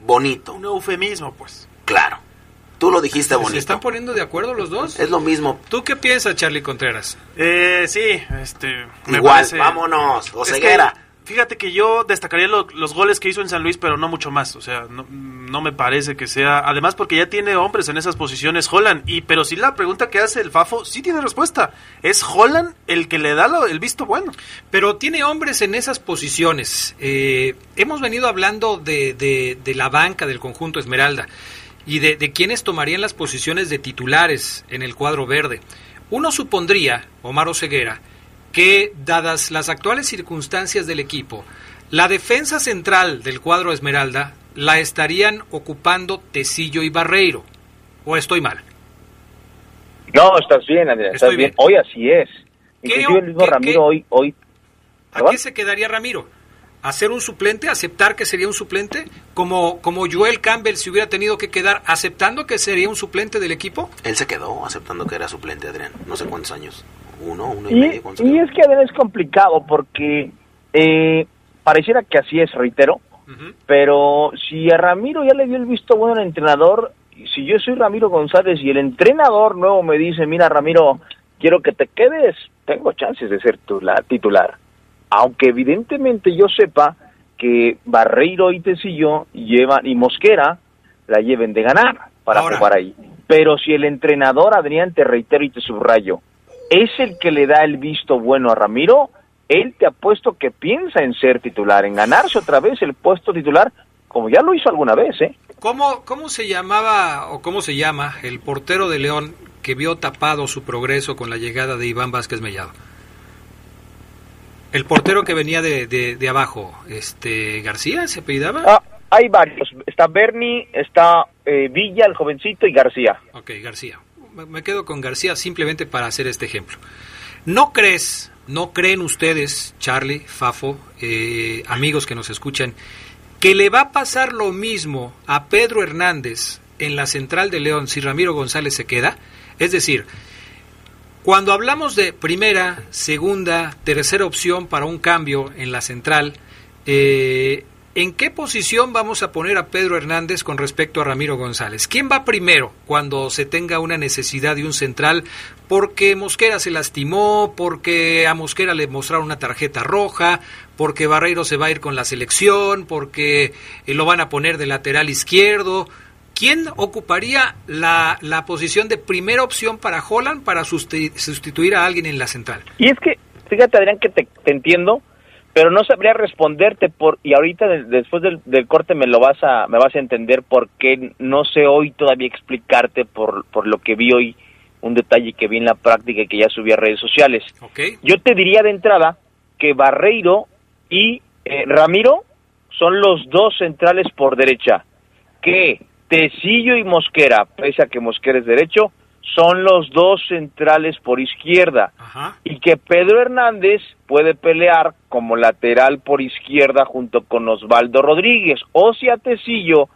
Bonito. Un eufemismo, pues. Claro. Tú lo dijiste ¿Se bonito. están poniendo de acuerdo los dos? Es lo mismo. ¿Tú qué piensas, Charlie Contreras? Eh, sí, este. me Igual, parece- vámonos. Es Oseguera. que, fíjate que yo destacaría lo- los goles que hizo en San Luis, pero no mucho más. O sea, no, no me parece que sea. Además, porque ya tiene hombres en esas posiciones, Holland. Y, pero sí la pregunta que hace el Fafo, sí tiene respuesta. Es Holland el que le da lo- el visto bueno. Pero tiene hombres en esas posiciones. Eh, hemos venido hablando de, de- de la banca del conjunto Esmeralda y de, de quienes tomarían las posiciones de titulares en el cuadro verde. Uno supondría, Omar Oseguera, que dadas las actuales circunstancias del equipo, la defensa central del cuadro Esmeralda la estarían ocupando Tecillo y Barreiro. ¿O estoy mal? No, estás bien, Adrián, estás Estoy bien. bien. Hoy así es. ¿Qué Inclusive el mismo qué- Ramiro qué? hoy, hoy ¿A qué se quedaría Ramiro? ¿A ser un suplente? ¿Aceptar que sería un suplente? Como, como Joel Campbell se hubiera tenido que quedar aceptando que sería un suplente del equipo? Él se quedó aceptando que era suplente, Adrián. No sé cuántos años. Uno, uno y, Y, medio. ¿cuántos y es que Adrián es complicado porque eh, pareciera que así es, reitero, pero si a Ramiro ya le dio el visto bueno al entrenador, y si yo soy Ramiro González y el entrenador nuevo me dice, mira Ramiro, quiero que te quedes, tengo chances de ser tu- la titular. Aunque evidentemente yo sepa que Barreiro y Tecillo llevan, y Mosquera la lleven de ganar para Ahora. jugar ahí. Pero si el entrenador, Adrián, te reitero y te subrayo, es el que le da el visto bueno a Ramiro, él te ha puesto que piensa en ser titular, en ganarse otra vez el puesto titular, como ya lo hizo alguna vez, ¿eh? ¿Cómo, ¿Cómo se llamaba o cómo se llama el portero de León que vio tapado su progreso con la llegada de Iván Vázquez Mellado? El portero que venía de, de, de abajo, este García, ¿se apellidaba? Ah, hay varios. Está Bernie, está eh, Villa, el jovencito, y García. Ok, García. Me- quedo con García simplemente para hacer este ejemplo. ¿No crees, no creen ustedes, Charlie, Fafo, eh, amigos que nos escuchan, que le va a pasar lo mismo a Pedro Hernández en la central de León si Ramiro González se queda? Es decir, cuando hablamos de primera, segunda, tercera opción para un cambio en la central, eh, ¿en qué posición vamos a poner a Pedro Hernández con respecto a Ramiro González? ¿Quién va primero cuando se tenga una necesidad de un central? Porque Mosquera se lastimó, porque a Mosquera le mostraron una tarjeta roja, porque Barreiro se va a ir con la selección, porque eh, lo van a poner de lateral izquierdo. ¿Quién ocuparía la, la posición de primera opción para Holland para susti- sustituir a alguien en la central? Y es que, fíjate Adrián que te entiendo, pero no sabría responderte por y ahorita de- después del, del corte me lo vas a me vas a entender porque no sé hoy todavía explicarte por por lo que vi hoy un detalle que vi en la práctica y que ya subí a redes sociales. Yo te diría de entrada que Barreiro y eh, Ramiro son los dos centrales por derecha, que Tecillo y Mosquera, pese a que Mosquera es derecho, son los dos centrales por izquierda y que Pedro Hernández puede pelear como lateral por izquierda junto con Osvaldo Rodríguez o si a Tecillo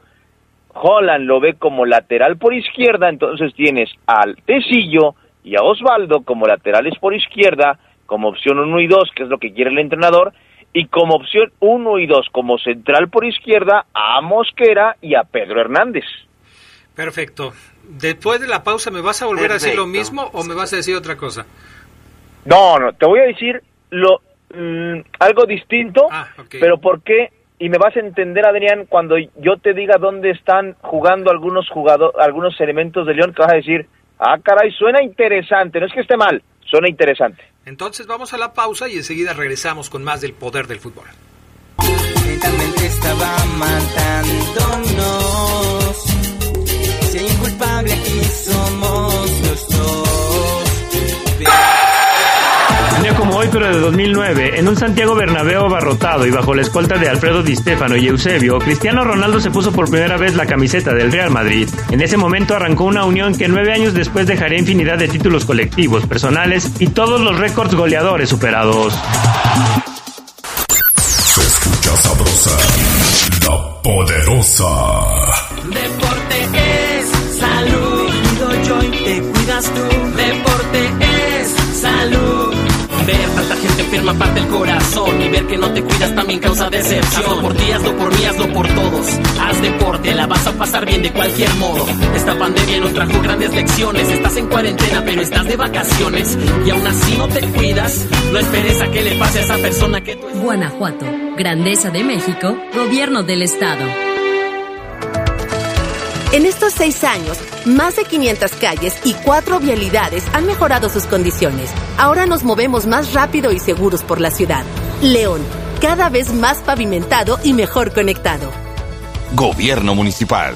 Holland lo ve como lateral por izquierda, entonces tienes al Tecillo y a Osvaldo como laterales por izquierda, como opción 1 y 2, que es lo que quiere el entrenador, y como opción 1 y 2 como central por izquierda a Mosquera y a Pedro Hernández. Perfecto. Después de la pausa, ¿me vas a volver a decir lo mismo o me vas a decir otra cosa? No, no, te voy a decir lo mm, algo distinto, pero ¿por qué? Y me vas a entender, Adrián, cuando yo te diga dónde están jugando algunos jugadores, algunos elementos de León, que vas a decir, ah, caray, suena interesante, no es que esté mal, suena interesante. Entonces vamos a la pausa y enseguida regresamos con más del poder del fútbol. Lentamente estaba matándonos. Somos día como hoy, pero de 2009, en un Santiago Bernabéu abarrotado y bajo la escolta de Alfredo Di Stéfano y Eusebio, Cristiano Ronaldo se puso por primera vez la camiseta del Real Madrid. En ese momento arrancó una unión que nueve años después dejaría infinidad de títulos colectivos, personales y todos los récords goleadores superados. Se escucha sabrosa, la poderosa. Cuidas tú. Deporte es salud. Ver tanta gente enferma parte el corazón y ver que no te cuidas también causa decepción. Hazlo por ti, hazlo por mí, hazlo por todos. Haz deporte, la vas a pasar bien de cualquier modo. Esta pandemia nos trajo grandes lecciones. Estás en cuarentena, pero estás de vacaciones y aún así no te cuidas. No esperes a que le pase a esa persona que tú. Guanajuato, Grandeza de México, Gobierno del Estado. En estos seis años, más de 500 calles y cuatro vialidades han mejorado sus condiciones. Ahora nos movemos más rápido y seguros por la ciudad. León, cada vez más pavimentado y mejor conectado. Gobierno Municipal.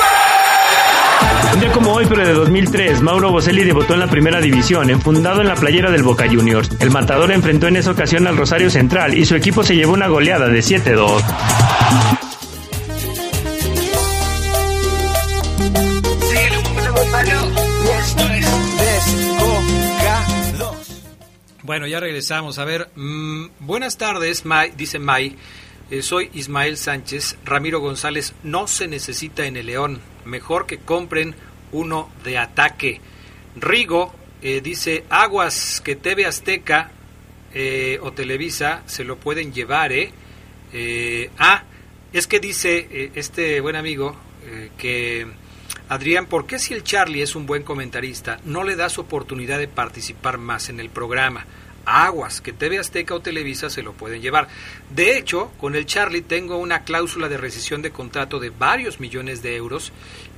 Un día como hoy, pero de 2003, Mauro Boselli debutó en la primera división, enfundado en la playera del Boca Juniors. El matador enfrentó en esa ocasión al Rosario Central y su equipo se llevó una goleada de 7-2. Bueno, ya regresamos. A ver, mm, buenas tardes, May, dice May. Eh, soy Ismael Sánchez. Ramiro González no se necesita en el León. Mejor que compren uno de ataque. Rigo eh, dice, aguas que TV Azteca eh, o Televisa se lo pueden llevar, ¿eh? ah, es que dice este buen amigo que... Adrián, ¿por qué si el Charlie es un buen comentarista no le das oportunidad de participar más en el programa? Aguas, que TV Azteca o Televisa se lo pueden llevar. De hecho, con el Charlie tengo una cláusula de rescisión de contrato de varios millones de euros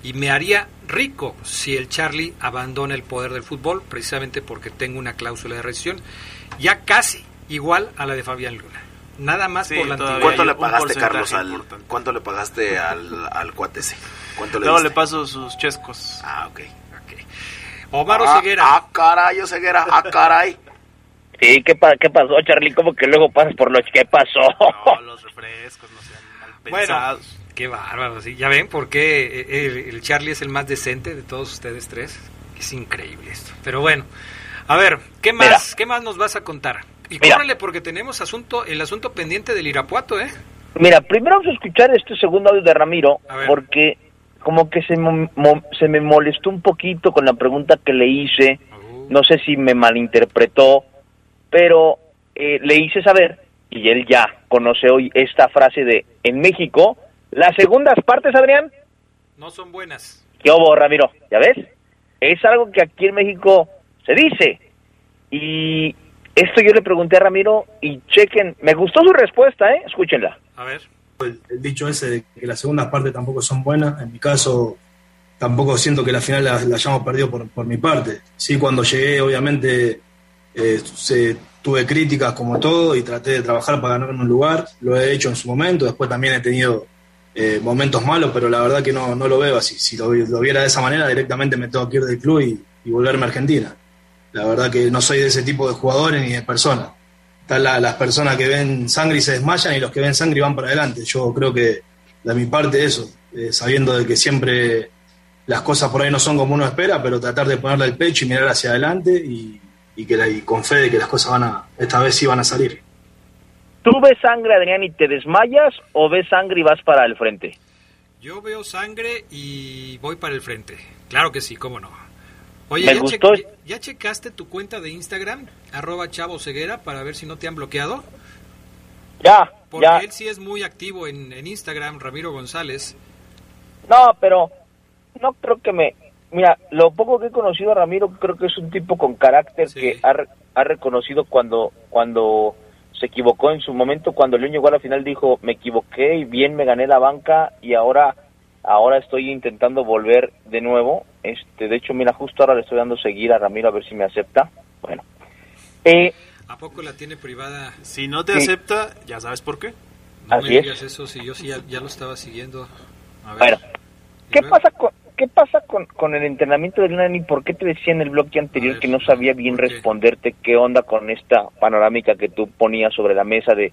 y me haría rico si el Charlie abandona el poder del fútbol, precisamente porque tengo una cláusula de rescisión ya casi igual a la de Fabián Luna. Nada más por la antigüedad. ¿Cuánto le pagaste, Carlos, al, ¿cuánto le pagaste al, al cuate ese? ¿Cuánto le paso sus chescos. Ah, ok. okay. Omar ah, Ceguera. Ah, caray, Ceguera, ah, caray. Sí, ¿qué, pa ¿qué pasó, Charlie? ¿Cómo que luego pasas por los... ¿Qué pasó? No, los refrescos no sean mal pensados. Bueno, qué bárbaro, ¿sí? ¿Ya ven por qué el, el, Charlie es el más decente de todos ustedes tres? Es increíble esto. Pero bueno, a ver, ¿qué más, Mira. ¿qué más nos vas a contar? Y córrele porque tenemos asunto, el asunto pendiente del Irapuato, ¿eh? Mira, primero vamos a escuchar este segundo audio de Ramiro, porque como que se, mo se me molestó un poquito con la pregunta que le hice, uh. no sé si me malinterpretó, pero eh, le hice saber, y él ya conoce hoy esta frase de, en México, las segundas partes, Adrián, no son buenas. ¿Qué hubo, Ramiro? ¿Ya ves? Es algo que aquí en México se dice. Y esto yo le pregunté a Ramiro y chequen, me gustó su respuesta, ¿eh? Escúchenla. A ver. El, el dicho ese de que las segundas partes tampoco son buenas, en mi caso tampoco siento que la final la, la hayamos perdido por, por, mi parte. Sí, cuando llegué, obviamente, eh, se, tuve críticas como todo y traté de trabajar para ganarme un lugar. Lo he hecho en su momento, después también he tenido eh, momentos malos, pero la verdad que no, no lo veo así. Si lo, lo, viera de esa manera, directamente me tengo que ir del club y, y volverme a Argentina. La verdad que no soy de ese tipo de jugadores ni de personas. Están la, las personas que ven sangre y se desmayan y los que ven sangre van para adelante. Yo creo que de mi parte eso, eh, sabiendo de que siempre las cosas por ahí no son como uno espera, pero tratar de ponerle el pecho y mirar hacia adelante y, y, que la, y con fe de que las cosas van a, esta vez sí van a salir. ¿Tú ves sangre, Adrián, y te desmayas o ves sangre y vas para el frente? Yo veo sangre y voy para el frente. Claro que sí, cómo no. Oye, Me ¿ya, gustó. che ¿ya checaste tu cuenta de Instagram, arroba Chavo Ceguera, para ver si no te han bloqueado? Ya, Porque ya. él sí es muy activo en, en Instagram, Ramiro González. No, pero no creo que me... Mira, lo poco que he conocido a Ramiro, creo que es un tipo con carácter Sí. que ha, re- ha reconocido cuando, cuando se equivocó en su momento cuando León llegó a la final dijo me equivoqué y bien me gané la banca y ahora ahora estoy intentando volver de nuevo este de hecho mira justo ahora le estoy dando seguir a Ramiro a ver si me acepta bueno eh, ¿A poco la tiene privada? Si no te Sí. acepta, ya sabes por qué. No Así me es. digas eso, si yo sí ya, ya lo estaba siguiendo. A ver. Bueno, ¿qué pasa con qué pasa con, con el entrenamiento de Nani? ¿Por qué te decía en el bloque anterior que no sabía bien responderte qué onda con esta panorámica que tú ponías sobre la mesa de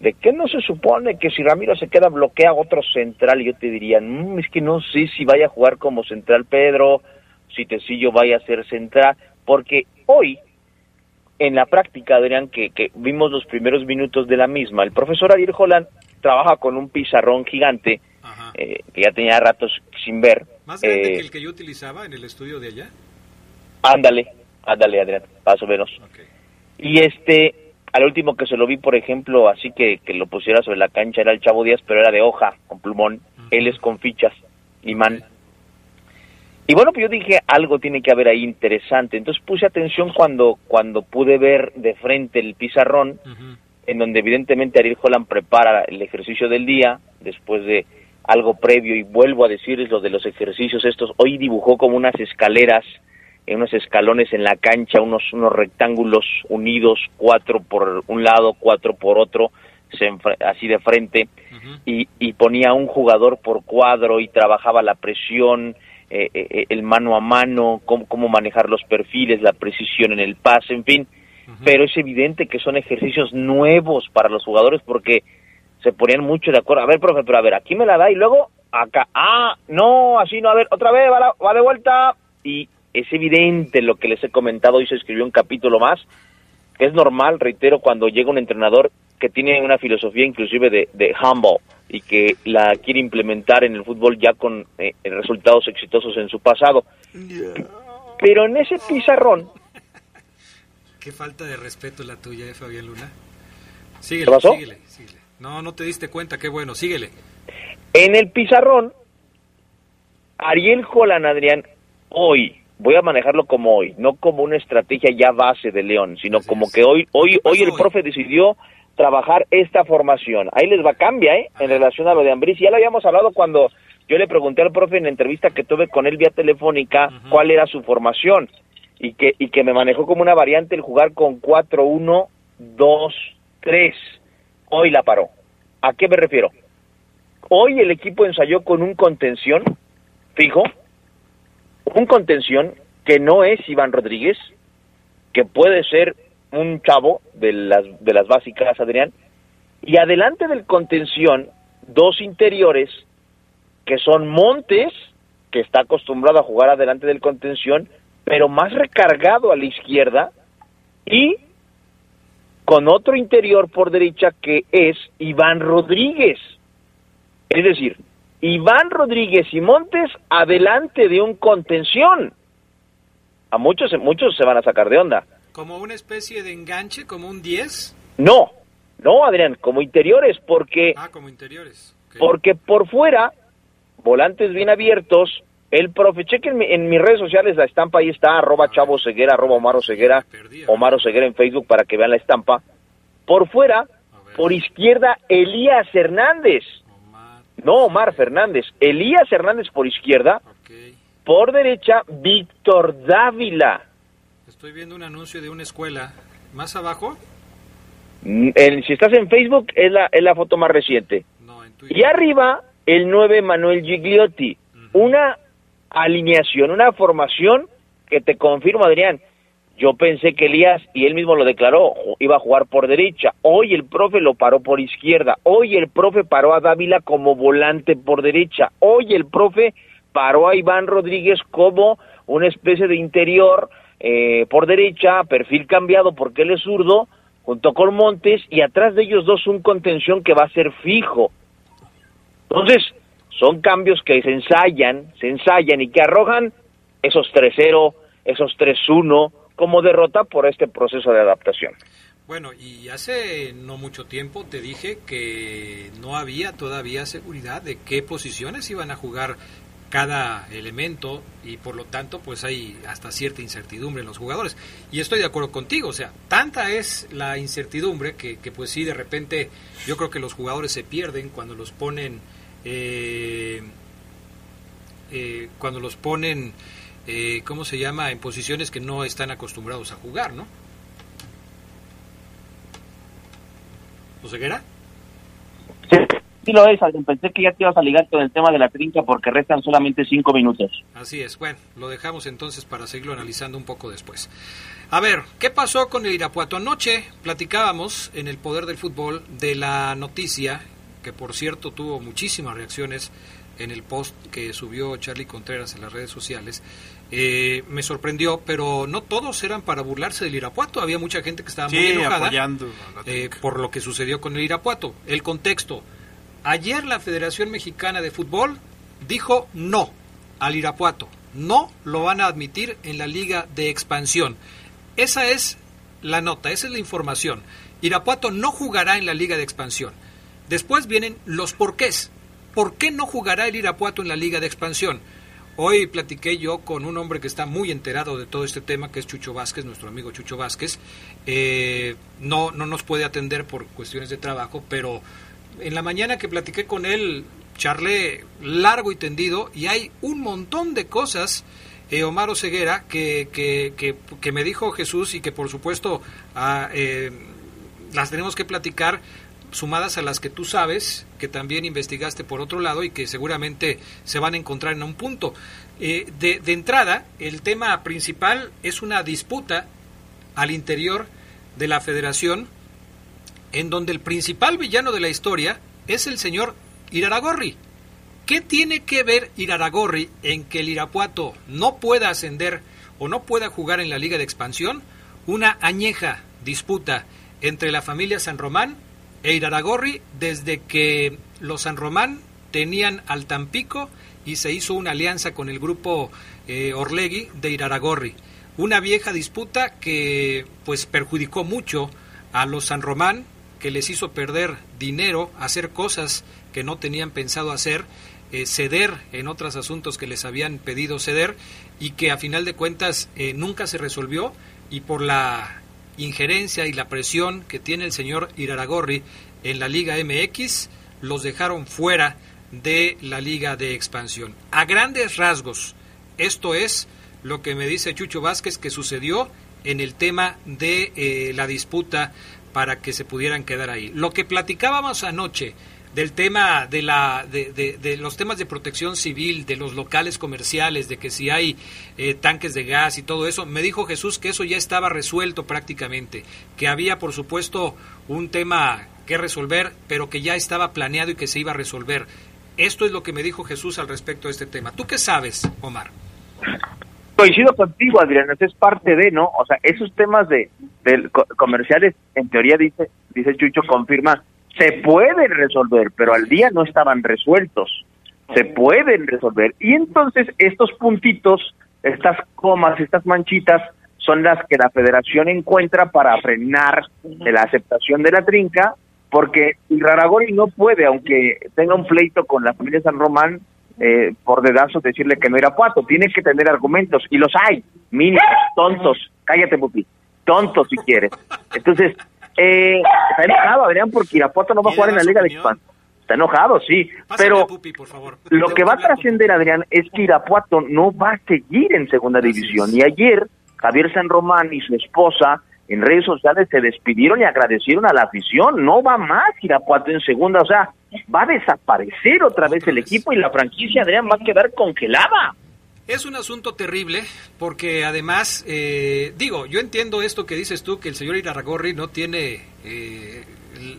de que no se supone que si Ramiro se queda bloquea otro central y yo te diría, "Mm, es que no sé si vaya a jugar como central Pedro, si Tecillo vaya a ser central, porque hoy en la práctica, Adrián, que, que vimos los primeros minutos de la misma, el profesor Ariel Holland trabaja con un pizarrón gigante eh, que ya tenía ratos sin ver. ¿Más grande Eh, que el que yo utilizaba en el estudio de allá? Ándale, ándale, Adrián, más o menos. Y este, al último que se lo vi, por ejemplo, así que, que lo pusiera sobre la cancha era el Chavo Díaz, pero era de hoja, con plumón. Él es con fichas, imán. Y bueno, pues yo dije, algo tiene que haber ahí interesante. Entonces puse atención cuando, cuando pude ver de frente el pizarrón, en donde evidentemente Ariel Holland prepara el ejercicio del día, después de algo previo, y vuelvo a decirles lo de los ejercicios estos, hoy dibujó como unas escaleras, unos escalones en la cancha, unos, unos rectángulos unidos, cuatro por un lado, cuatro por otro, se así de frente, y, y ponía un jugador por cuadro y trabajaba la presión, eh, eh, el mano a mano, cómo, cómo manejar los perfiles, la precisión en el pase, en fin. Pero es evidente que son ejercicios nuevos para los jugadores porque se ponían mucho de acuerdo. A ver, profe, pero a ver, aquí me la da y luego acá. Ah, no, así no, a ver, otra vez, va, la- va de vuelta. Y es evidente lo que les he comentado, hoy se escribió un capítulo más, que es normal, reitero, cuando llega un entrenador que tiene una filosofía inclusive de, de humble y que la quiere implementar en el fútbol ya con eh, resultados exitosos en su pasado. Pero en ese pizarrón, Qué falta de respeto la tuya, eh, Fabián Luna. Síguele, ¿Qué pasó? síguele, síguele. No, no te diste cuenta, qué bueno, síguele. En el pizarrón, Ariel Holland, Adrián, hoy, voy a manejarlo como hoy, no como una estrategia ya base de León, sino como que hoy, hoy, hoy el profe decidió trabajar esta formación. Ahí les va, cambia, ¿eh? En relación a lo de Ambriz. Ya lo habíamos hablado cuando yo le pregunté al profe en la entrevista que tuve con él vía telefónica cuál era su formación y que, y que me manejó como una variante el jugar con 4-1, 2, 3. Hoy la paró. ¿A qué me refiero? Hoy el equipo ensayó con un contención fijo, un contención que no es Iván Rodríguez, que puede ser un chavo de las, de las básicas, Adrián, y adelante del contención, dos interiores que son Montes, que está acostumbrado a jugar adelante del contención, pero más recargado a la izquierda, y con otro interior por derecha que es Iván Rodríguez. Es decir, Iván Rodríguez y Montes adelante de un contención. A muchos, muchos se van a sacar de onda. Como una especie de enganche, como un 10. No, no, Adrián, como interiores, porque, Ah, como interiores. porque por fuera, volantes bien abiertos, el profe, chequen en mis redes sociales la estampa, ahí está, arroba chavo ceguera, arroba omaro ceguera, omaro ceguera en Facebook para que vean la estampa. Por fuera, por izquierda, Elías Hernández. No, Omar Fernández. Elías Hernández por izquierda. Por derecha, Víctor Dávila. Estoy viendo un anuncio de una escuela. ¿Más abajo? Mm, en- si estás en Facebook, es la, es la foto más reciente. y arriba, el 9 Manuel Gigliotti. Una alineación, una formación que te confirmo, Adrián. Yo pensé que Elías, y él mismo lo declaró, iba a jugar por derecha. Hoy el profe lo paró por izquierda. Hoy el profe paró a Dávila como volante por derecha. Hoy el profe paró a Iván Rodríguez como una especie de interior eh, por derecha, perfil cambiado porque él es zurdo, junto con Montes, y atrás de ellos dos un contención que va a ser fijo. Entonces, son cambios que se ensayan, se ensayan y que arrojan esos 3-0, esos 3-1 como derrota por este proceso de adaptación. Bueno, y hace no mucho tiempo te dije que no había todavía seguridad de qué posiciones iban a jugar cada elemento y por lo tanto pues hay hasta cierta incertidumbre en los jugadores. Y estoy de acuerdo contigo, o sea, tanta es la incertidumbre que, que pues sí, de repente yo creo que los jugadores se pierden cuando los ponen, eh, eh, cuando los ponen, eh, ¿cómo se llama?, en posiciones que no están acostumbrados a jugar, ¿no? ¿O ceguera? Sí, sí lo es, Adrián. Pensé que ya te ibas a ligar con el tema de la trinca porque restan solamente cinco minutos. Así es, bueno, lo dejamos entonces para seguirlo analizando un poco después. A ver, ¿qué pasó con el Irapuato? Anoche platicábamos en el Poder del Fútbol de la noticia, que por cierto tuvo muchísimas reacciones en el post que subió Charlie Contreras en las redes sociales. Eh, me sorprendió, pero no todos eran para burlarse del Irapuato. Había mucha gente que estaba muy enojada eh, por lo que sucedió con el Irapuato. El contexto. Ayer la Federación Mexicana de Fútbol dijo no al Irapuato. No lo van a admitir en la Liga de Expansión. Esa es la nota, esa es la información. Irapuato no jugará en la Liga de Expansión. Después vienen los porqués. ¿Por qué no jugará el Irapuato en la Liga de Expansión? Hoy platiqué yo con un hombre que está muy enterado de todo este tema, que es Chucho Vázquez, nuestro amigo Chucho Vázquez. Eh, no, no nos puede atender por cuestiones de trabajo, pero en la mañana que platiqué con él, charlé largo y tendido y hay un montón de cosas, eh, Omar Ceguera, que, que, que, que me dijo Jesús y que por supuesto ah, eh, las tenemos que platicar sumadas a las que tú sabes, que también investigaste por otro lado y que seguramente se van a encontrar en un punto. Eh, de, de entrada, el tema principal es una disputa al interior de la federación en donde el principal villano de la historia es el señor Iraragorri. ¿Qué tiene que ver Iraragorri en que el Irapuato no pueda ascender o no pueda jugar en la Liga de Expansión? Una añeja disputa entre la familia San Román e Iraragorri desde que los San Román tenían al Tampico y se hizo una alianza con el grupo eh, Orlegui de Iraragorri. Una vieja disputa que pues perjudicó mucho a los San Román, que les hizo perder dinero, hacer cosas que no tenían pensado hacer, eh, ceder en otros asuntos que les habían pedido ceder y que a final de cuentas eh, nunca se resolvió y por la injerencia y la presión que tiene el señor Iraragorri en la Liga MX, los dejaron fuera de la Liga de Expansión. A grandes rasgos, esto es lo que me dice Chucho Vázquez que sucedió en el tema de eh, la disputa para que se pudieran quedar ahí. Lo que platicábamos anoche del tema de la de, de, de, los temas de protección civil de los locales comerciales de que si hay eh, tanques de gas y todo eso me dijo Jesús que eso ya estaba resuelto prácticamente que había por supuesto un tema que resolver pero que ya estaba planeado y que se iba a resolver. Esto es lo que me dijo Jesús al respecto de este tema. Tú qué sabes Omar coincido contigo, Adrián, es parte de, ¿no? O sea, esos temas de, de co- comerciales, en teoría dice, dice Chucho, confirma, se pueden resolver, pero al día no estaban resueltos. Se pueden resolver. Y entonces estos puntitos, estas comas, estas manchitas, son las que la federación encuentra para frenar la aceptación de la trinca, porque Iraragorri no puede, aunque tenga un pleito con la familia San Román, eh, por dedazo decirle que no era Puato. Tiene que tener argumentos, y los hay, mínimos, tontos. Cállate, Pupi. Tontos, si quieres. Entonces, eh, está enojado, Adrián, porque Irapuato no va a jugar en la Liga de Expansión. Está enojado, sí, pero lo que va a trascender, Adrián, es que Irapuato no va a seguir en segunda división. Y ayer, Javier San Román y su esposa en redes sociales se despidieron y agradecieron a la afición. No va más Irapuato en segunda, o sea, va a desaparecer otra vez el equipo y la franquicia, Adrián, va a quedar congelada. Es un asunto terrible porque además, eh, digo, yo entiendo esto que dices tú, que el señor Iraragorri no tiene, eh,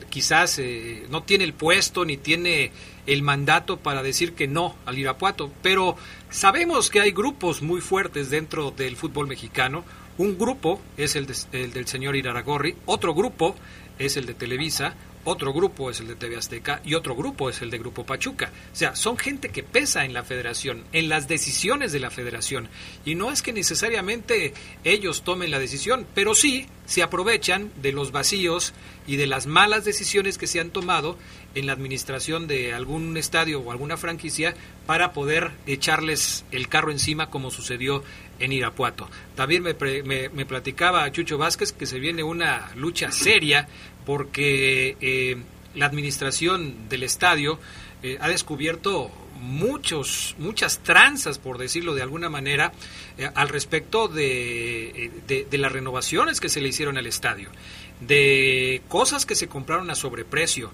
quizás eh, no tiene el puesto ni tiene el mandato para decir que no al Irapuato, pero sabemos que hay grupos muy fuertes dentro del fútbol mexicano. Un grupo es el, de- el del señor Iraragorri, otro grupo es el de Televisa, otro grupo es el de TV Azteca y otro grupo es el de Grupo Pachuca. O sea, son gente que pesa en la federación, en las decisiones de la federación. Y no es que necesariamente ellos tomen la decisión, pero sí se aprovechan de los vacíos y de las malas decisiones que se han tomado en la administración de algún estadio o alguna franquicia para poder echarles el carro encima como sucedió en Irapuato. También me, me, me platicaba Chucho Vázquez que se viene una lucha seria porque eh, la administración del estadio eh, ha descubierto muchos, muchas tranzas, por decirlo de alguna manera, eh, al respecto de, de, de, las renovaciones que se le hicieron al estadio, de cosas que se compraron a sobreprecio,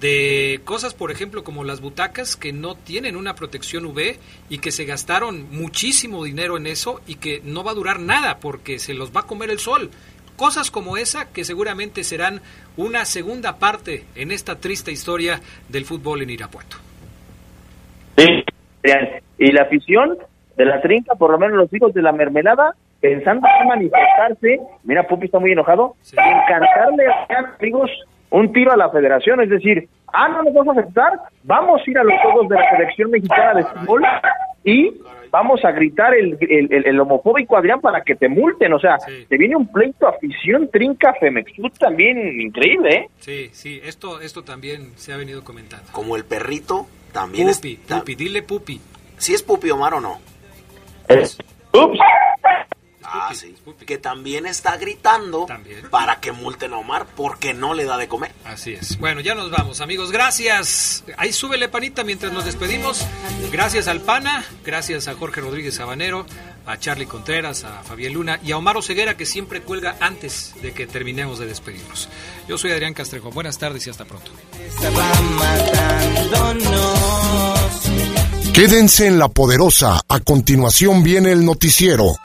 de cosas, por ejemplo, como las butacas que no tienen una protección UV y que se gastaron muchísimo dinero en eso y que no va a durar nada porque se los va a comer el sol. Cosas como esa que seguramente serán una segunda parte en esta triste historia del fútbol en Irapuato. Sí, y la afición de la trinca, por lo menos los hijos de la mermelada, pensando en manifestarse, mira, Pupi está muy enojado, sí. y encantarle a amigos un tiro a la federación, es decir, ah, no nos vamos a aceptar, vamos a ir a los juegos de la selección mexicana de fútbol y vamos a gritar el, el, el, el homofóbico Adrián para que te multen, o sea, sí. te viene un pleito afición trinca Femexut también increíble, ¿eh? Sí, sí, esto, esto también se ha venido comentando. Como el perrito, también pupi, es... Pupi, dile Pupi. ¿Sí es Pupi Omar o no? Es... Ups. Ah, sí. Que también está gritando ¿También? para que multen a Omar porque no le da de comer. Así es. Bueno, ya nos vamos, amigos. Gracias. Ahí súbele panita mientras nos despedimos. Gracias al Pana, gracias a Jorge Rodríguez Sabanero, a Charlie Contreras, a Fabián Luna y a Omar Oseguera que siempre cuelga antes de que terminemos de despedirnos. Yo soy Adrián Castrejo. Buenas tardes y hasta pronto. Quédense en la poderosa. A continuación viene el noticiero.